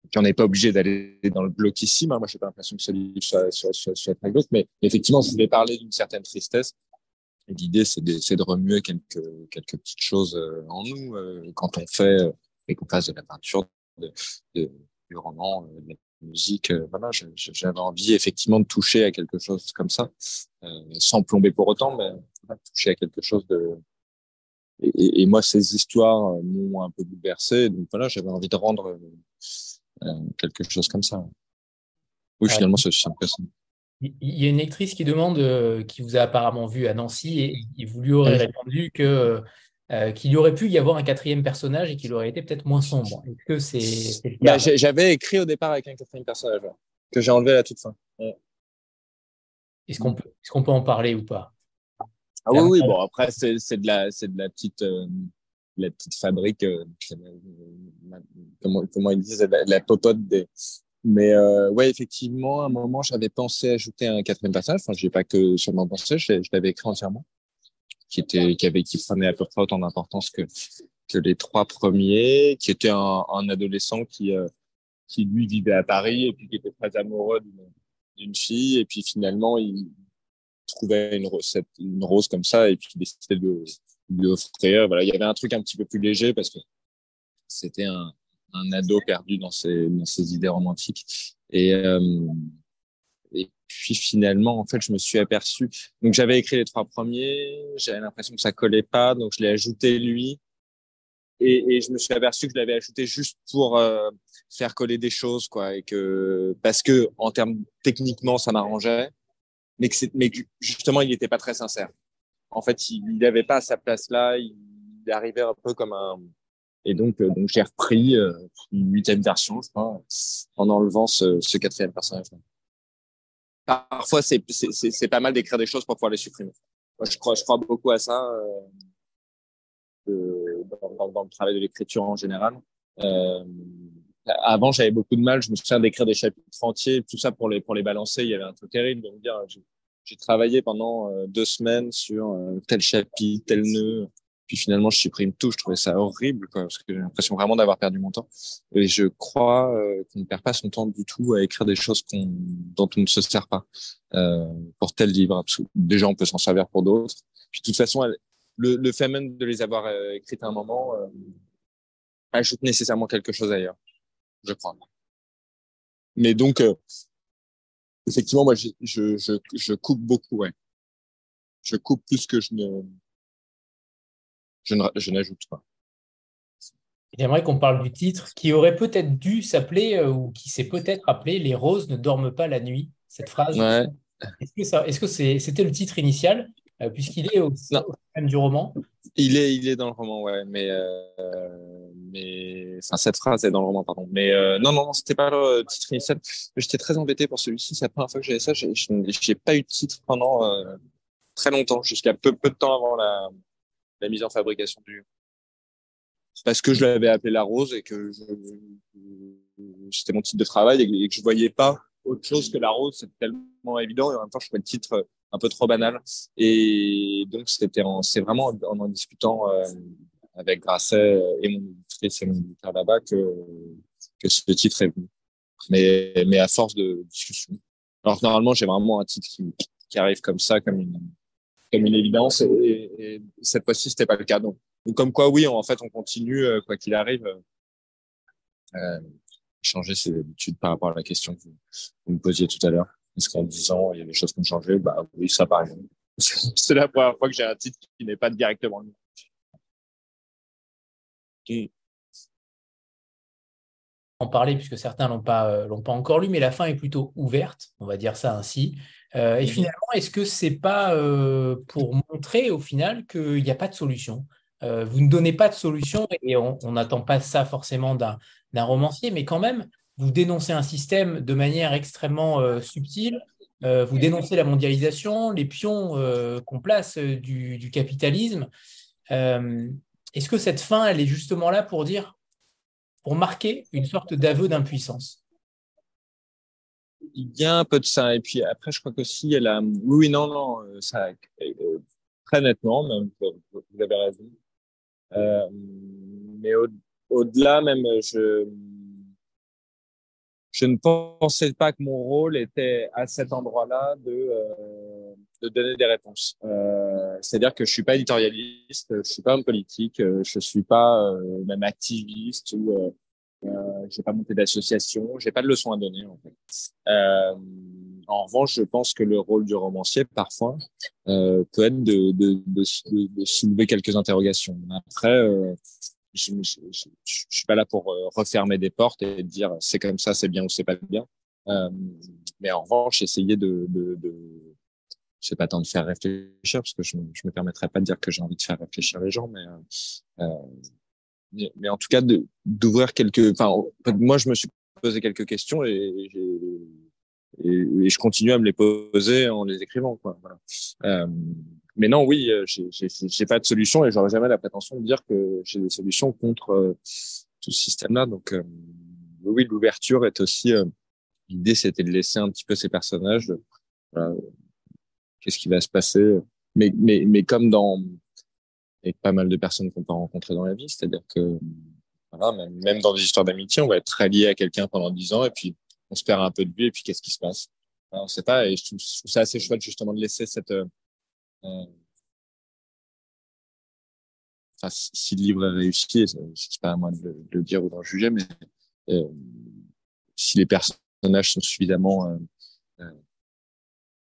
puis on n'est pas obligé d'aller dans le bloc ici. Moi, j'ai pas l'impression que ce livre soit, soit, soit, soit très mais effectivement, je voulais parler d'une certaine tristesse. Et l'idée, c'est de, de, remuer quelques, quelques petites choses euh, en nous euh, quand on fait et qu'on fasse de la peinture, de, du roman, de la musique. voilà, j'avais envie effectivement de toucher à quelque chose comme ça, sans plomber pour autant, mais toucher à quelque chose de, et, et, moi, ces histoires m'ont un peu bouleversé. Donc voilà, j'avais envie de rendre euh, quelque chose comme ça. Oui, finalement, c'est aussi impressionnant.
Il y a une lectrice qui demande, euh, qui vous a apparemment vu à Nancy, et, et vous lui aurez répondu que euh, qu'il y aurait pu y avoir un quatrième personnage et qu'il aurait été peut-être moins sombre. Est-ce que c'est
bah, J'avais écrit au départ avec un quatrième personnage que j'ai enlevé à la toute fin.
Est-ce qu'on peut, est qu'on peut en parler ou pas?
Ah oui, oui, bon, après, c'est, de la, de la petite, euh, la petite fabrique, euh, comment, comment ils disent, la, la popote des, mais euh, ouais, effectivement, à un moment, j'avais pensé ajouter un quatrième passage. Enfin, j'ai pas que seulement pensé, je, je l'avais écrit entièrement, qui était, qui avait, qui prenait à peu près autant d'importance que que les trois premiers, qui était un, adolescent qui euh, qui lui vivait à Paris et puis qui était très amoureux d'une, fille et puis finalement il, trouvait une, rose comme ça et puis décidait de lui offrir. Voilà, il y avait un truc un petit peu plus léger parce que c'était un, ado perdu dans ses, dans ses idées romantiques. Et, euh, puis finalement, en fait, je me suis aperçu. Donc j'avais écrit les trois premiers, j'avais l'impression que ça collait pas, donc je l'ai ajouté lui. Et, je me suis aperçu que je l'avais ajouté juste pour euh, faire coller des choses, quoi, et que parce que en termes techniquement, ça m'arrangeait mais que, justement, il n'était pas très sincère. En fait, il n'avait pas sa place là, il, arrivait un peu comme un... Et donc, euh, j'ai repris euh, une huitième version, je crois, en enlevant ce quatrième personnage. Parfois, c'est, c'est, c'est pas mal d'écrire des choses pour pouvoir les supprimer. Moi, je crois, je crois beaucoup à ça euh, dans, dans, le travail de l'écriture en général. Euh, avant, j'avais beaucoup de mal. Je me souviens d'écrire des chapitres entiers, tout ça pour les pour les balancer. Il y avait un truc terrible de me dire, j'ai travaillé pendant euh, deux semaines sur euh, tel chapitre, tel nœud. Puis finalement, je supprime tout. Je trouvais ça horrible, quoi, parce que j'ai l'impression vraiment d'avoir perdu mon temps. Et je crois euh, qu'on ne perd pas son temps du tout à écrire des choses qu'on, dont on ne se sert pas euh, pour tel livre. Déjà, on peut s'en servir pour d'autres. Puis de toute façon, le, le fait même de les avoir écrites à un moment ajoute nécessairement quelque chose ailleurs je crois. Mais donc, euh, effectivement, moi, je, je, je, je, coupe beaucoup, ouais. Je coupe plus que je ne, je n'ajoute pas.
J'aimerais qu'on parle du titre qui aurait peut-être dû s'appeler euh, ou qui s'est peut-être appelé Les roses ne dorment pas la nuit. Cette phrase.
Ouais.
Est-ce que, ça, est-ce que c'est, c'était le titre initial puisqu'il est au, thème du roman?
Il est, il est dans le roman, ouais, mais, mais, enfin, cette phrase est dans le roman, pardon. Mais non, non, non, c'était pas le titre initial. J'étais très embêté pour celui-ci. C'est la première fois que j'avais ça. J'ai pas eu de titre pendant très longtemps, jusqu'à peu, peu de temps avant la, la mise en fabrication du parce que je l'avais appelé La Rose et que c'était mon titre de travail et que je voyais pas autre chose que La Rose. C'était tellement évident et en même temps, je trouvais le titre un peu trop banal. Et donc, c'était c'est vraiment en en discutant euh, avec Grasset et mon éditrice et mon là-bas que, que ce titre est venu. Mais, mais à force de discussion. Alors, normalement, j'ai vraiment un titre qui, qui arrive comme ça, comme une, comme une évidence. Et, et cette fois-ci, c'était pas le cas. Donc, comme quoi, oui, en fait, on continue, euh, quoi qu'il arrive, euh, euh, changer ses habitudes par rapport à la question que vous, me posiez tout à l'heure. Est-ce qu'en 10 ans, il y a des choses qui ont changé Bah oui, ça pareil. [laughs] C'est la première fois que j'ai un titre qui n'est pas directement le
mien. En parler, puisque certains l'ont pas l'ont pas encore lu, mais la fin est plutôt ouverte, on va dire ça ainsi. Et mhm. finalement, est-ce que c'est pas pour montrer au final qu'il n'y a pas de solution? Euh, vous ne donnez pas de solution et on n'attend pas ça forcément d'un romancier, mais quand même, vous dénoncez un système de manière extrêmement euh, subtile. Euh, vous dénoncez la mondialisation, les pions qu'on place du, capitalisme. Est-ce que cette fin, elle est justement là pour dire, pour marquer une sorte d'aveu d'impuissance?
Il y a un peu de ça. Et puis après, je crois qu'aussi, elle a. Oui, non, non, ça, très nettement, même, vous avez raison. Euh, mais au, au-delà même, je, je ne pensais pas que mon rôle était à cet endroit-là de, euh, de donner des réponses. Euh, c'est-à-dire que je suis pas éditorialiste, je suis pas homme politique, je suis pas euh, même activiste ou euh, j'ai pas monté d'association, j'ai pas de leçons à donner en fait. Euh, en revanche, je pense que le rôle du romancier, parfois, euh, peut être de, soulever quelques interrogations. Après, euh, je, je, suis pas là pour refermer des portes et dire c'est comme ça, c'est bien ou c'est pas bien. Mais en revanche, essayer de, de, de je sais pas tant de faire réfléchir parce que je, je me permettrai pas de dire que j'ai envie de faire réfléchir les gens, mais mais en tout cas d'ouvrir quelques. Enfin, moi, je me suis posé quelques questions et, et, je continue à me les poser en les écrivant. Quoi. Voilà. Euh, mais non, oui, euh, j'ai pas de solution et j'aurais jamais la prétention de dire que j'ai des solutions contre euh, tout ce système-là. Donc, oui, l'ouverture est aussi. L'idée, c'était de laisser un petit peu ces personnages. Qu'est-ce qui va se passer? Mais, mais, mais comme dans et pas mal de personnes qu'on peut rencontrer dans la vie. C'est-à-dire que voilà, même, dans des histoires d'amitié, on va être très lié à quelqu'un pendant dix ans et puis on se perd un peu de vue et puis qu'est-ce qui se passe? On ne sait pas et je trouve, ça assez chouette justement de laisser cette... Euh, euh enfin, si le livre est réussi, c'est pas à moi de, le dire ou d'en juger, mais euh, si les personnages sont suffisamment... Euh, euh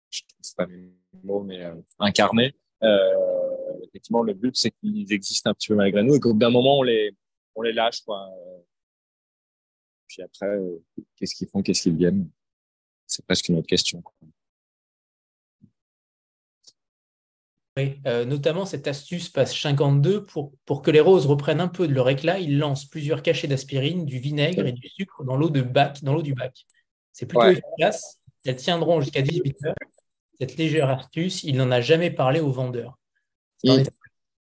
je ne pas mes mots, mais incarnés, effectivement, le but, c'est qu'ils existent un petit peu malgré nous et qu'au bout d'un moment, on les, on les lâche, quoi. Puis après, euh, qu'est-ce qu'ils font, qu'est-ce qu'ils viennent C'est presque une autre question.
Oui, euh, notamment cette astuce passe 52 pour, pour que les roses reprennent un peu de leur éclat, ils lancent plusieurs cachets d'aspirine, du vinaigre et du sucre dans l'eau de bac, dans l'eau du bac. C'est plutôt efficace. Elles tiendront jusqu'à 18 heures. Cette légère astuce, il n'en a jamais parlé aux vendeurs.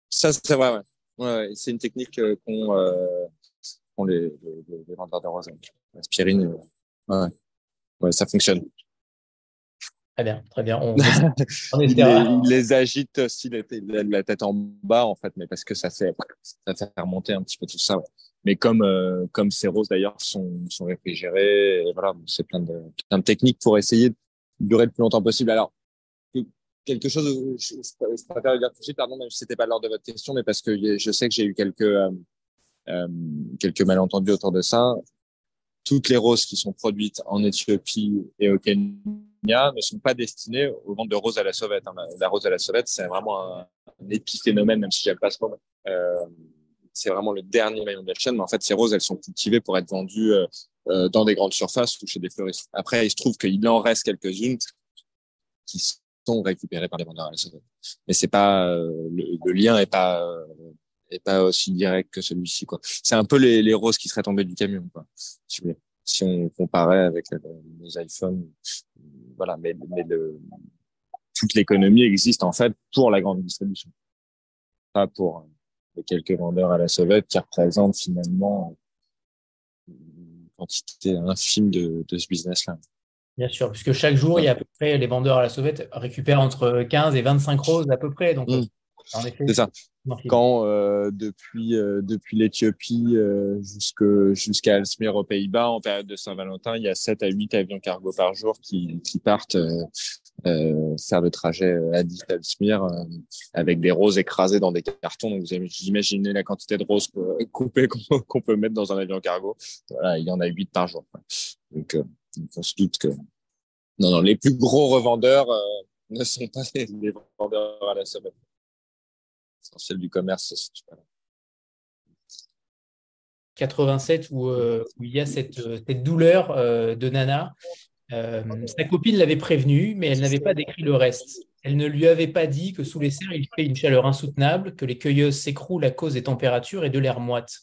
Ça, c'est vrai, ouais. ouais c'est une technique euh, qu'ont euh, les, les, les, vendeurs de rosins. L'aspirine, euh, ouais. ouais, ça fonctionne.
Très bien, très bien. On, [laughs]
on il, les, les, agite aussi la, la, tête en bas, en fait, mais parce que ça fait, ça fait remonter un petit peu tout ça. Ouais. Mais comme, euh, comme ces roses d'ailleurs sont, sont réfrigérées, et voilà, c'est plein de, plein de techniques pour essayer de durer le plus longtemps possible. Alors, quelque chose, je, je, préfère le dire tout de suite, pardon, même si c'était pas l'ordre de votre question, mais parce que je sais que j'ai eu quelques, euh, euh, quelques malentendus autour de ça. Toutes les roses qui sont produites en Éthiopie et au Kenya ne sont pas destinées aux ventes de roses à la sauvette. Hein. La rose à la sauvette, c'est vraiment un, un, épiphénomène, même si j'aime pas ce mot. Euh, c'est vraiment le dernier maillon de la chaîne, mais en fait, ces roses, elles sont cultivées pour être vendues euh, euh dans des grandes surfaces ou chez des fleuristes. Après, il se trouve qu'il en reste quelques-unes qui sont récupérés par les vendeurs à la mais c'est pas le, lien est pas est pas aussi direct que celui-ci quoi. C'est un peu les, les roses qui seraient tombées du camion quoi. Si, on comparait avec les iPhones, voilà, mais, mais le, toute l'économie existe en fait pour la grande distribution, pas pour les quelques vendeurs à la sauvette qui représentent finalement une quantité infime de, de ce business-là.
Bien sûr, puisque chaque jour, il y a à peu près, les vendeurs à la sauvette récupèrent entre 15 et 25 roses à peu près. Donc, mmh.
c'est ça. Quand euh, depuis euh, depuis l'Éthiopie euh, jusqu'à Ellesmere aux Pays-Bas en période de Saint-Valentin, il y a 7 à 8 avions cargo par jour qui, qui partent euh, euh, faire le trajet à Ellesmere avec des roses écrasées dans des cartons. Donc vous imaginez la quantité de roses coupées [laughs] qu'on peut mettre dans un avion cargo. Voilà, il y en a 8 par jour. Donc on se doute que non non les plus gros revendeurs [laughs] ne sont pas les, vendeurs à la semaine essentiel du commerce.
87 où, euh, où, il y a cette, euh, cette douleur euh, de Nana. sa copine l'avait prévenue, mais elle n'avait pas décrit le reste. Elle ne lui avait pas dit que sous les serres, il fait une chaleur insoutenable, que les cueilleuses s'écroulent à cause des températures et de l'air moite.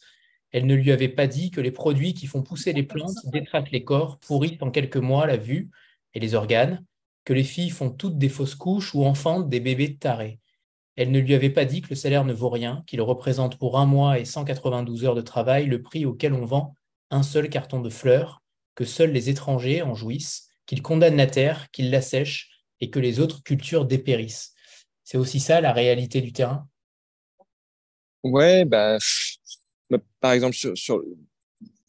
Elle ne lui avait pas dit que les produits qui font pousser les plantes détraquent les corps, pourrissent en quelques mois la vue et les organes, que les filles font toutes des fausses couches ou enfantent des bébés tarés. Elle ne lui avait pas dit que le salaire ne vaut rien, qu'il représente pour un mois et 192 heures de travail le prix auquel on vend un seul carton de fleurs, que seuls les étrangers en jouissent, qu'il condamne la terre, qu'il l'assèche et que les autres cultures dépérissent. C'est aussi ça la réalité du terrain?
Ouais, bah par exemple, sur,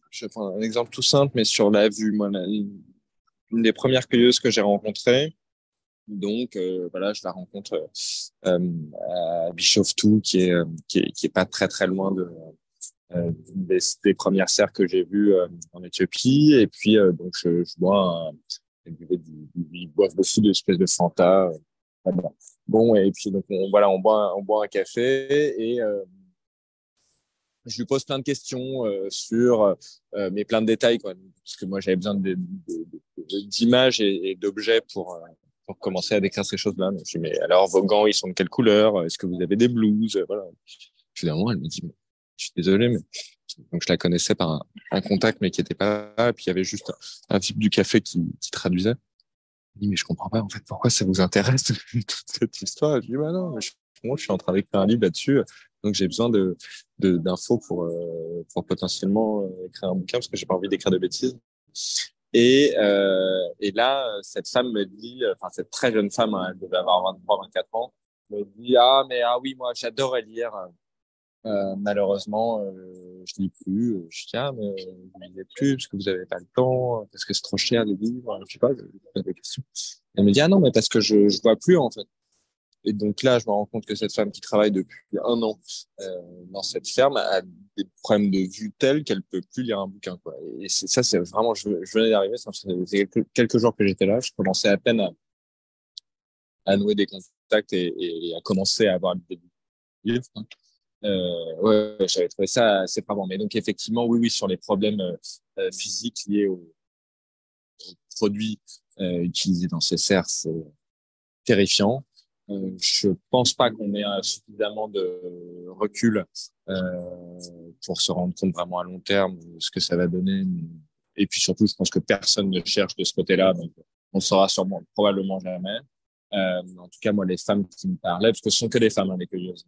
je prends un exemple tout simple, mais sur la vue, moi, une des premières cueilleuses que j'ai rencontrées, donc euh, voilà, je la rencontre euh, à Bishoftu, qui est, qui est qui est pas très très loin de euh, des, premières serres que j'ai vues en Éthiopie. Et puis donc je, je bois un, ils boivent beaucoup d'espèces de Fanta. Bon, et puis donc on, voilà, on boit, on boit un café et je lui pose plein de questions euh, sur euh, mais plein de détails quoi parce que moi j'avais besoin d'images et, d'objets pour pour commencer à décrire ces choses-là. Je dis, mais alors, vos gants, ils sont de quelle couleur? Est-ce que vous avez des blouses? Voilà. Finalement, elle me dit, je suis désolé, mais donc je la connaissais par un, contact, mais qui était pas là. Et puis il y avait juste un, type du café qui, qui traduisait. Je dis, mais je comprends pas en fait pourquoi ça vous intéresse [laughs] toute cette histoire? Je dis, bah non, je suis en train d'écrire un livre là-dessus, donc j'ai besoin de d'infos pour euh, pour potentiellement euh, écrire un bouquin parce que j'ai pas envie d'écrire de bêtises. Et, euh, et là, cette femme me dit, enfin cette très jeune femme, hein, elle devait avoir 23, 24 ans, me dit ah mais ah oui moi j'adorais lire. Euh, malheureusement, euh, je lis plus. Je dis ah mais vous lisez plus parce que vous avez pas le temps, parce que c'est trop cher de livres. Je sais pas, je des questions. Elle me dit ah non mais parce que je je vois plus en fait. Et donc là, je me rends compte que cette femme qui travaille depuis un an euh, dans cette ferme a des problèmes de vue tels qu'elle peut plus lire un bouquin. Quoi. Et ça, c'est vraiment, je, venais d'arriver, ça faisait quelques, jours que j'étais là, je commençais à peine à, à nouer des contacts et, et, à commencer à avoir des livres. Hein. Euh, ouais, j'avais trouvé ça assez bon. Mais donc effectivement, oui, oui, sur les problèmes euh, physiques liés aux, aux produits euh, utilisés dans ces serres, c'est terrifiant. Euh, je pense pas qu'on ait suffisamment de recul euh, pour se rendre compte vraiment à long terme ce que ça va donner. Et puis surtout, je pense que personne ne cherche de ce côté-là, donc on saura sûrement probablement jamais. Euh, en tout cas, moi, les femmes qui me parlaient, parce que ce sont que des femmes, hein, les cueilleuses.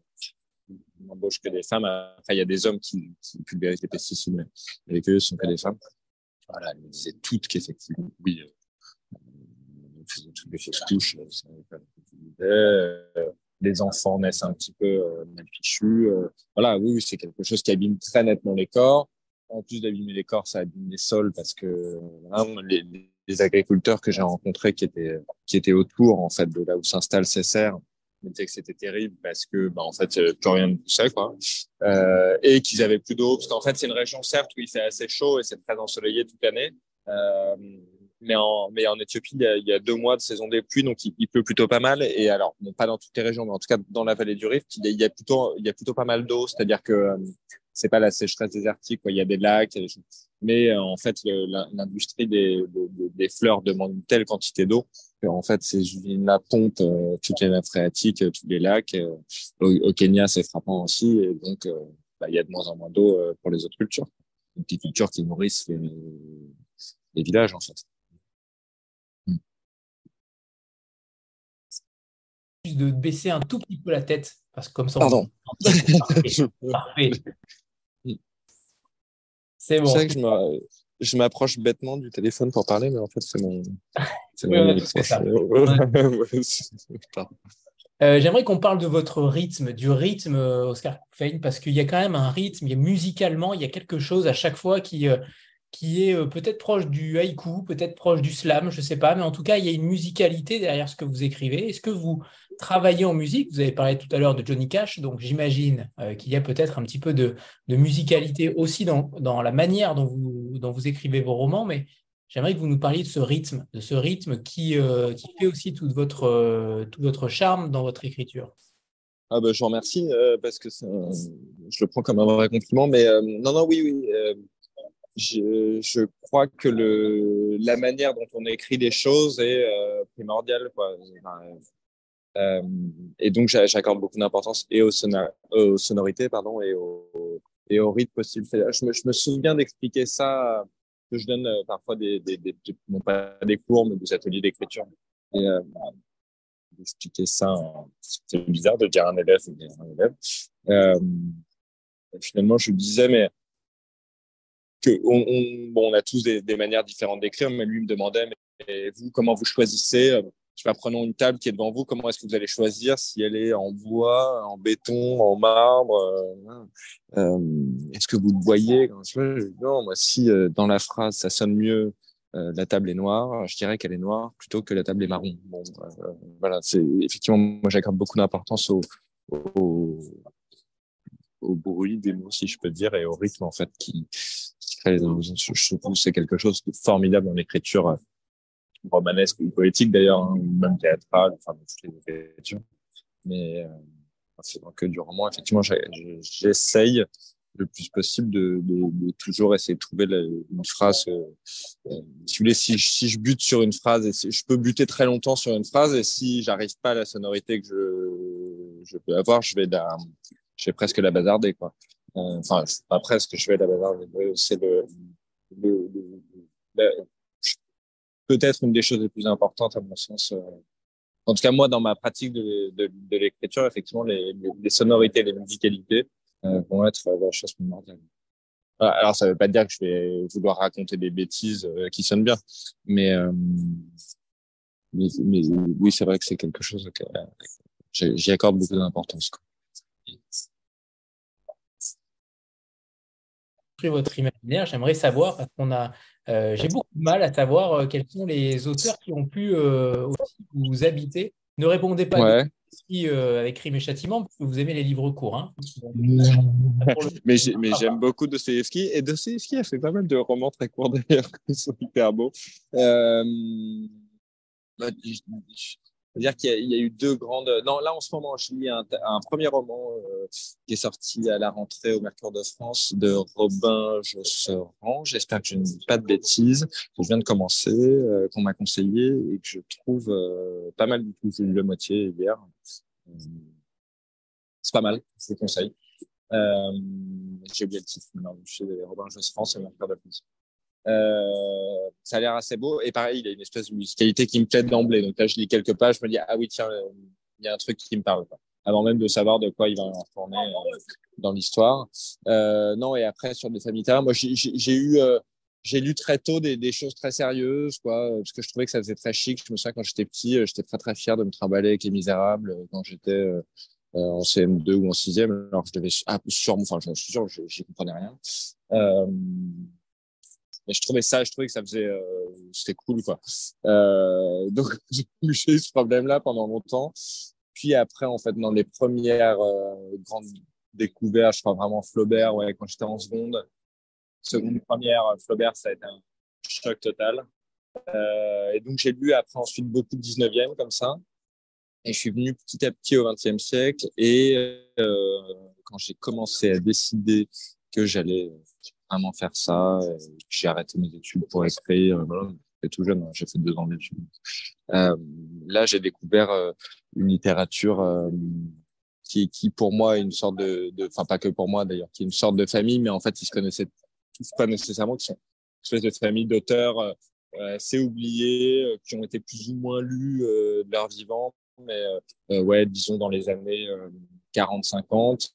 On n'embauche que des femmes. Après, il y a des hommes qui, qui pulvérisent les pesticides, mais les cueilleuses sont que des femmes. Voilà, elles me disaient toutes qu'effectivement, oui, euh, toutes les couches, euh, les enfants naissent un petit peu euh, mal fichus. Euh, voilà, oui, c'est quelque chose qui abîme très nettement les corps. En plus d'abîmer les corps, ça abîme les sols parce que les, les, agriculteurs que j'ai rencontrés qui étaient qui étaient autour en fait de là où s'installent ces serres me disaient que c'était terrible parce que bah, en fait plus rien ne poussait quoi euh, et qu'ils avaient plus d'eau parce qu'en fait c'est une région certes où il fait assez chaud et c'est très ensoleillé toute l'année euh, mais en, Éthiopie, il y, a, deux mois de saison des pluies, donc il, pleut plutôt pas mal. Et alors, pas dans toutes les régions, mais en tout cas dans la vallée du Rift, il y a, plutôt, il y a plutôt pas mal d'eau, c'est-à-dire que euh, c'est pas la sécheresse désertique, quoi. Il y a des lacs, Mais en fait, l'industrie des, fleurs demande une telle quantité d'eau en fait, ces usines-là pompent toutes les nappes phréatiques, tous les lacs. Au, Kenya, c'est frappant aussi. Et donc, bah, il y a de moins en moins d'eau pour les autres cultures. Des cultures qui nourrissent les villages, en fait.
De baisser un tout petit peu la tête, parce que comme ça,
Pardon. [laughs]
Parfait. C'est bon.
C'est que je m'approche bêtement du téléphone pour parler, mais en fait, c'est mon.
Oui, on ça. [laughs] Euh, j'aimerais qu'on parle de votre rythme, du rythme, euh, Oscar Fein, parce qu'il y a quand même un rythme, il y a musicalement, il y a quelque chose à chaque fois qui, euh, qui est peut-être proche du haïku, peut-être proche du slam, je ne sais pas, mais en tout cas, il y a une musicalité derrière ce que vous écrivez. Est-ce que vous travaillez en musique Vous avez parlé tout à l'heure de Johnny Cash, donc j'imagine qu'il y a peut-être un petit peu de, musicalité aussi dans, la manière dont vous, écrivez vos romans, mais J'aimerais que vous nous parliez de ce rythme, de ce rythme qui, euh, fait aussi tout votre, euh, tout votre charme dans votre écriture.
Ah bah, je vous remercie euh, parce que je le prends comme un vrai compliment. Mais non, non, oui, oui. Je, crois que la manière dont on écrit les choses est primordiale. Et donc, j'accorde beaucoup d'importance et aux, aux, sonorités pardon, et, au, et au rythme possible. Je me, souviens d'expliquer ça je donne euh, parfois des, cours, mais des ateliers d'écriture. Euh, d'expliquer ça, c'est bizarre de dire un élève un élève. Euh, finalement, je disais, mais que on, on a tous des, des manières différentes d'écrire, mais lui me demandait, mais vous, comment vous choisissez je sais prenons une table qui est devant vous, comment est-ce que vous allez choisir si elle est en bois, en béton, en marbre euh, euh Est-ce que vous le voyez? Non, moi, si euh, dans la phrase ça sonne mieux, la table est noire, je dirais qu'elle est noire plutôt que la table est marron. Bon, voilà, c'est effectivement, moi j'accorde beaucoup d'importance au, au, bruit des mots, si je peux dire, et au rythme en fait qui, qui crée les émotions. Je trouve que c'est quelque chose de formidable en écriture romanesque ou poétique d'ailleurs, hein, même théâtrale, enfin toutes les écritures. Mais euh, c'est dans que du roman, effectivement, j'essaye le plus possible de, de, de, toujours essayer de trouver une phrase. Euh, euh, si vous voulez, si, si, je bute sur une phrase, je peux buter très longtemps sur une phrase, et si j'arrive pas à la sonorité que je, je peux avoir, je vais la, je vais presque la bazarder, quoi. Euh, enfin, pas presque, je vais la bazarder. C'est le, le, le, peut-être une des choses les plus importantes à mon sens. Euh, en tout cas, moi, dans ma pratique de, l'écriture, effectivement, les, les, sonorités, les musicalités euh, vont être la chose primordiale. Alors, ça ne veut pas dire que je vais vouloir raconter des bêtises euh, qui sonnent bien, mais, oui, c'est vrai que c'est quelque chose que j'y accorde beaucoup d'importance.
Votre imaginaire, j'aimerais savoir, parce qu'on a euh, j'ai beaucoup de mal à savoir euh, quels sont les auteurs qui ont pu euh, aussi vous habiter. Ne répondez pas avec Crime et Châtiment, parce que vous aimez les livres courts. Hein. [laughs]
mais j'aime beaucoup Dostoevsky. Et Dostoevsky a fait pas mal de romans très courts d'ailleurs, [laughs] qui sont hyper beaux. Bah, c'est-à-dire qu'il y, a eu deux grandes. Non, là en ce moment, je lis un, un premier roman euh, qui est sorti à la rentrée au Mercure de France de Robin Josserand. J'espère que je ne dis pas de bêtises. Je viens de commencer, euh, qu'on m'a conseillé et que je trouve euh, pas mal du tout. J'ai lu la moitié hier. C'est pas mal, je vous conseille. J'ai oublié le titre maintenant. Je Robin Josserand, c'est le Mercure de France. Euh, ça a l'air assez beau. Et pareil, il a une espèce de musicalité qui me plaît d'emblée. Donc là, je lis quelques pages, je me dis, ah oui, tiens, il y a un truc qui me parle. Quoi. Avant même de savoir de quoi il va en retourner euh, dans l'histoire. Euh, non, et après, sur des familles moi, j'ai eu... Euh, j'ai lu très tôt des, des, choses très sérieuses, quoi, parce que je trouvais que ça faisait très chic. Je me souviens quand j'étais petit, j'étais très très fier de me trimballer avec Les Misérables quand j'étais euh, en CM2 ou en 6e, alors je devais ah, sûrement, enfin, je suis sûr, j'y comprenais rien. Euh, mais je trouvais ça, je trouvais que ça faisait, euh, c'était cool, quoi. Euh, donc, [laughs] j'ai eu ce problème-là pendant longtemps. Puis après, en fait, dans les premières euh, grandes découvertes, je crois vraiment Flaubert, ouais, quand j'étais en seconde. Seconde, première, Flaubert, ça a été un choc total. Et donc, j'ai lu après ensuite beaucoup de 19e, comme ça. Et je suis venu petit à petit au 20e siècle. Et quand j'ai commencé à décider que j'allais vraiment faire ça. J'ai arrêté mes études pour écrire. Voilà. J'étais tout jeune, hein. j'ai fait deux ans d'études. Euh, là, j'ai découvert euh, une littérature euh, qui, qui, pour moi, est une sorte de, enfin pas que pour moi d'ailleurs, qui est une sorte de famille, mais en fait, ils se connaissaient tous pas nécessairement, qui sont une espèce de famille d'auteurs euh, assez oubliés, qui ont été plus ou moins lus de leur vivant, mais ouais, disons dans les années 40-50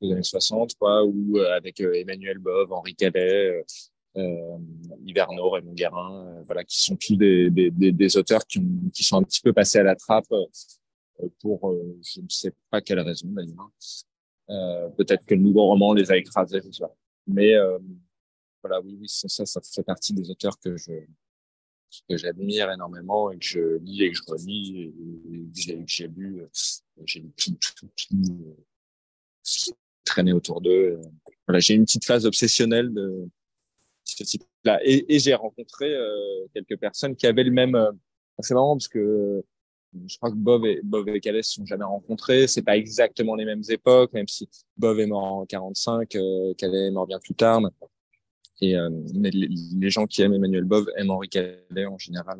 les années 60, quoi, ou euh, avec euh, Emmanuel Bove, Henri Calais, euh, Hiverno, Raymond Guérin, voilà, qui sont tous des, des, des, auteurs qui, ont, qui, sont un petit peu passés à la trappe pour je ne sais pas quelle raison d'ailleurs. Euh, Peut-être que le nouveau roman les a écrasés, je sais pas. Mais euh, voilà, oui, oui, ça, ça fait partie des auteurs que je que j'admire énormément et que je lis et que je relis et, et que j'ai lu, j'ai lu tout, tout, tout, traîner autour d'eux. Voilà, j'ai une petite phase obsessionnelle de ce type-là. Et, et j'ai rencontré euh, quelques personnes qui avaient le même. Euh, c'est marrant parce que euh, je crois que Bob et Bob et Calais se sont jamais rencontrés. C'est pas exactement les mêmes époques, même si Bob est mort en 45, euh, Calais est mort bien plus tard. Et euh, les, gens qui aiment Emmanuel Bove aiment Henri Calais en général,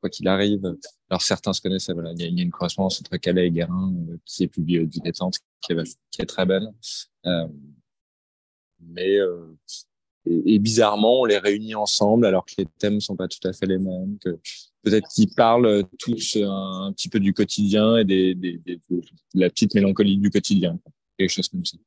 quoi qu'il arrive. Alors certains se connaissent, voilà, il y, a, une correspondance entre Calais et Guérin euh, qui est publiée du détente, qui est, qui est très belle. Euh, mais euh, et, et, bizarrement, on les réunit ensemble alors que les thèmes sont pas tout à fait les mêmes. Que peut-être qu'ils parlent tous un, un, petit peu du quotidien et des, des, des, de la petite mélancolie du quotidien, quelque chose comme ça.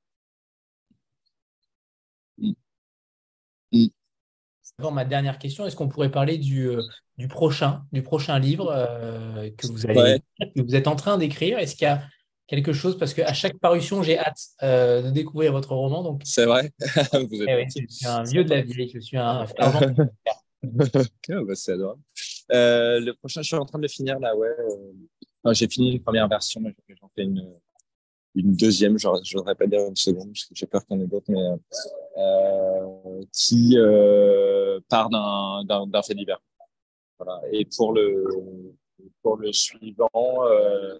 Avant ma dernière question, est-ce qu'on pourrait parler du, euh, du, prochain, du prochain livre euh, que, vous allez, ouais. que vous êtes en train d'écrire? Est-ce qu'il y a quelque chose? Parce qu'à chaque parution, j'ai hâte euh, de découvrir votre roman. Donc...
C'est vrai [laughs]
vous êtes eh Je suis un vieux de la vieille, je suis un [laughs]
bah, C'est adorable. Euh, le prochain, je suis en train de le finir là, ouais. J'ai fini la première version, mais j'en fais une, une deuxième, je ne voudrais pas dire une seconde, parce que j'ai peur en ait d'autres, mais euh, qui euh, part d'un fait divers. Voilà. Et pour le, pour le suivant, euh,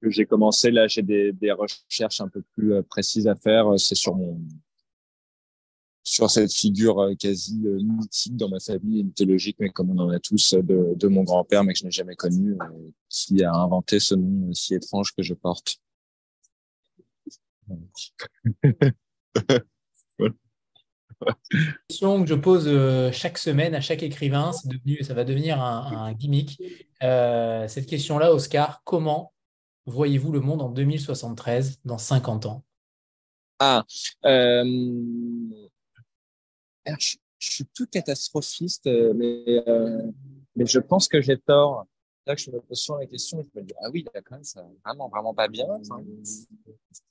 que j'ai commencé, là, j'ai des, des recherches un peu plus euh, précises à faire. C'est sur mon sur cette figure euh, quasi mythique dans ma famille mythologique, mais comme on en a tous, de, de mon grand-père, mais que je n'ai jamais connu, qui a inventé ce nom si étrange que je porte.
Question que je pose euh, chaque semaine à chaque écrivain, devenu, ça va devenir un, gimmick. Euh, cette question-là, Oscar, comment voyez-vous le monde en 2073, dans 50 ans?
Ah, euh, je, suis tout catastrophiste, mais je pense que j'ai tort. Là, que je me pose souvent la question, je me dis, ah oui, là, quand même, ça vraiment, vraiment pas bien.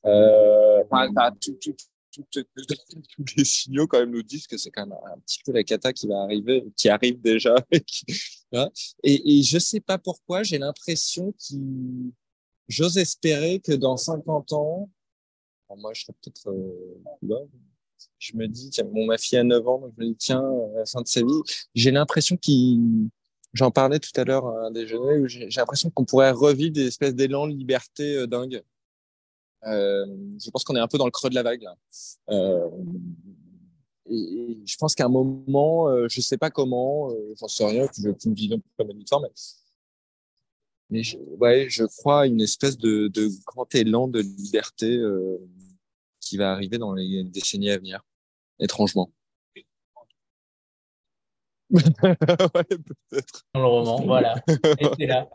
Euh, enfin, tout, tout, tous les signaux quand même nous disent que c'est quand même un petit peu la cata qui va arriver, qui arrive déjà. [laughs] et, et je sais pas pourquoi, j'ai l'impression qu'il, j'ose espérer que dans 50 ans, moi je serais peut-être euh, je me dis, tiens, bon, ma fille a 9 ans, donc je me dis, tiens, à la fin de sa vie, j'ai l'impression qu'il, j'en parlais tout à l'heure à un déjeuner, où j'ai l'impression qu'on pourrait revivre des espèces d'élan de liberté euh, dingue. Euh, je pense qu'on est un peu dans le creux de la vague. Là. Euh, et, et, je pense qu'à un moment, euh, je sais pas comment, euh, j'en sais rien, je veux une vision comme une mais, mais je, ouais, je crois à une espèce de, de grand élan de liberté euh, qui va arriver dans les décennies à venir, étrangement. [laughs]
ouais, peut-être. Dans le roman, voilà. Et là.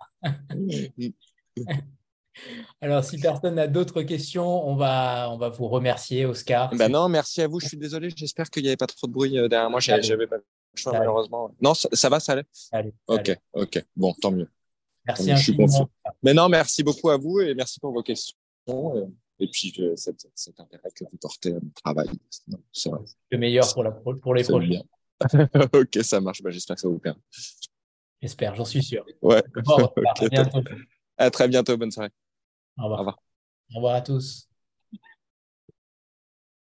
Alors, si personne n'a d'autres questions, on va, on va vous remercier, Oscar.
Ben non, merci à vous. Je suis désolé. J'espère qu'il n'y avait pas trop de bruit euh, derrière moi. J'avais pas le choix, malheureusement. Non, ça, ça, va, ça allait
Allez.
Ok, allez. ok. Bon, tant mieux.
Merci tant mieux, je
Mais non, merci beaucoup à vous et merci pour vos questions. Et puis, cet, intérêt que vous portez à mon travail.
C'est le meilleur pour, la, pour les prochains. [laughs]
ok, ça marche. Ben, J'espère que ça vous plaît.
J'espère, j'en suis sûr.
Ouais.
Bon, [laughs] okay, à bientôt.
À très bientôt. Bonne soirée.
Au revoir. Au revoir, Au revoir à tous.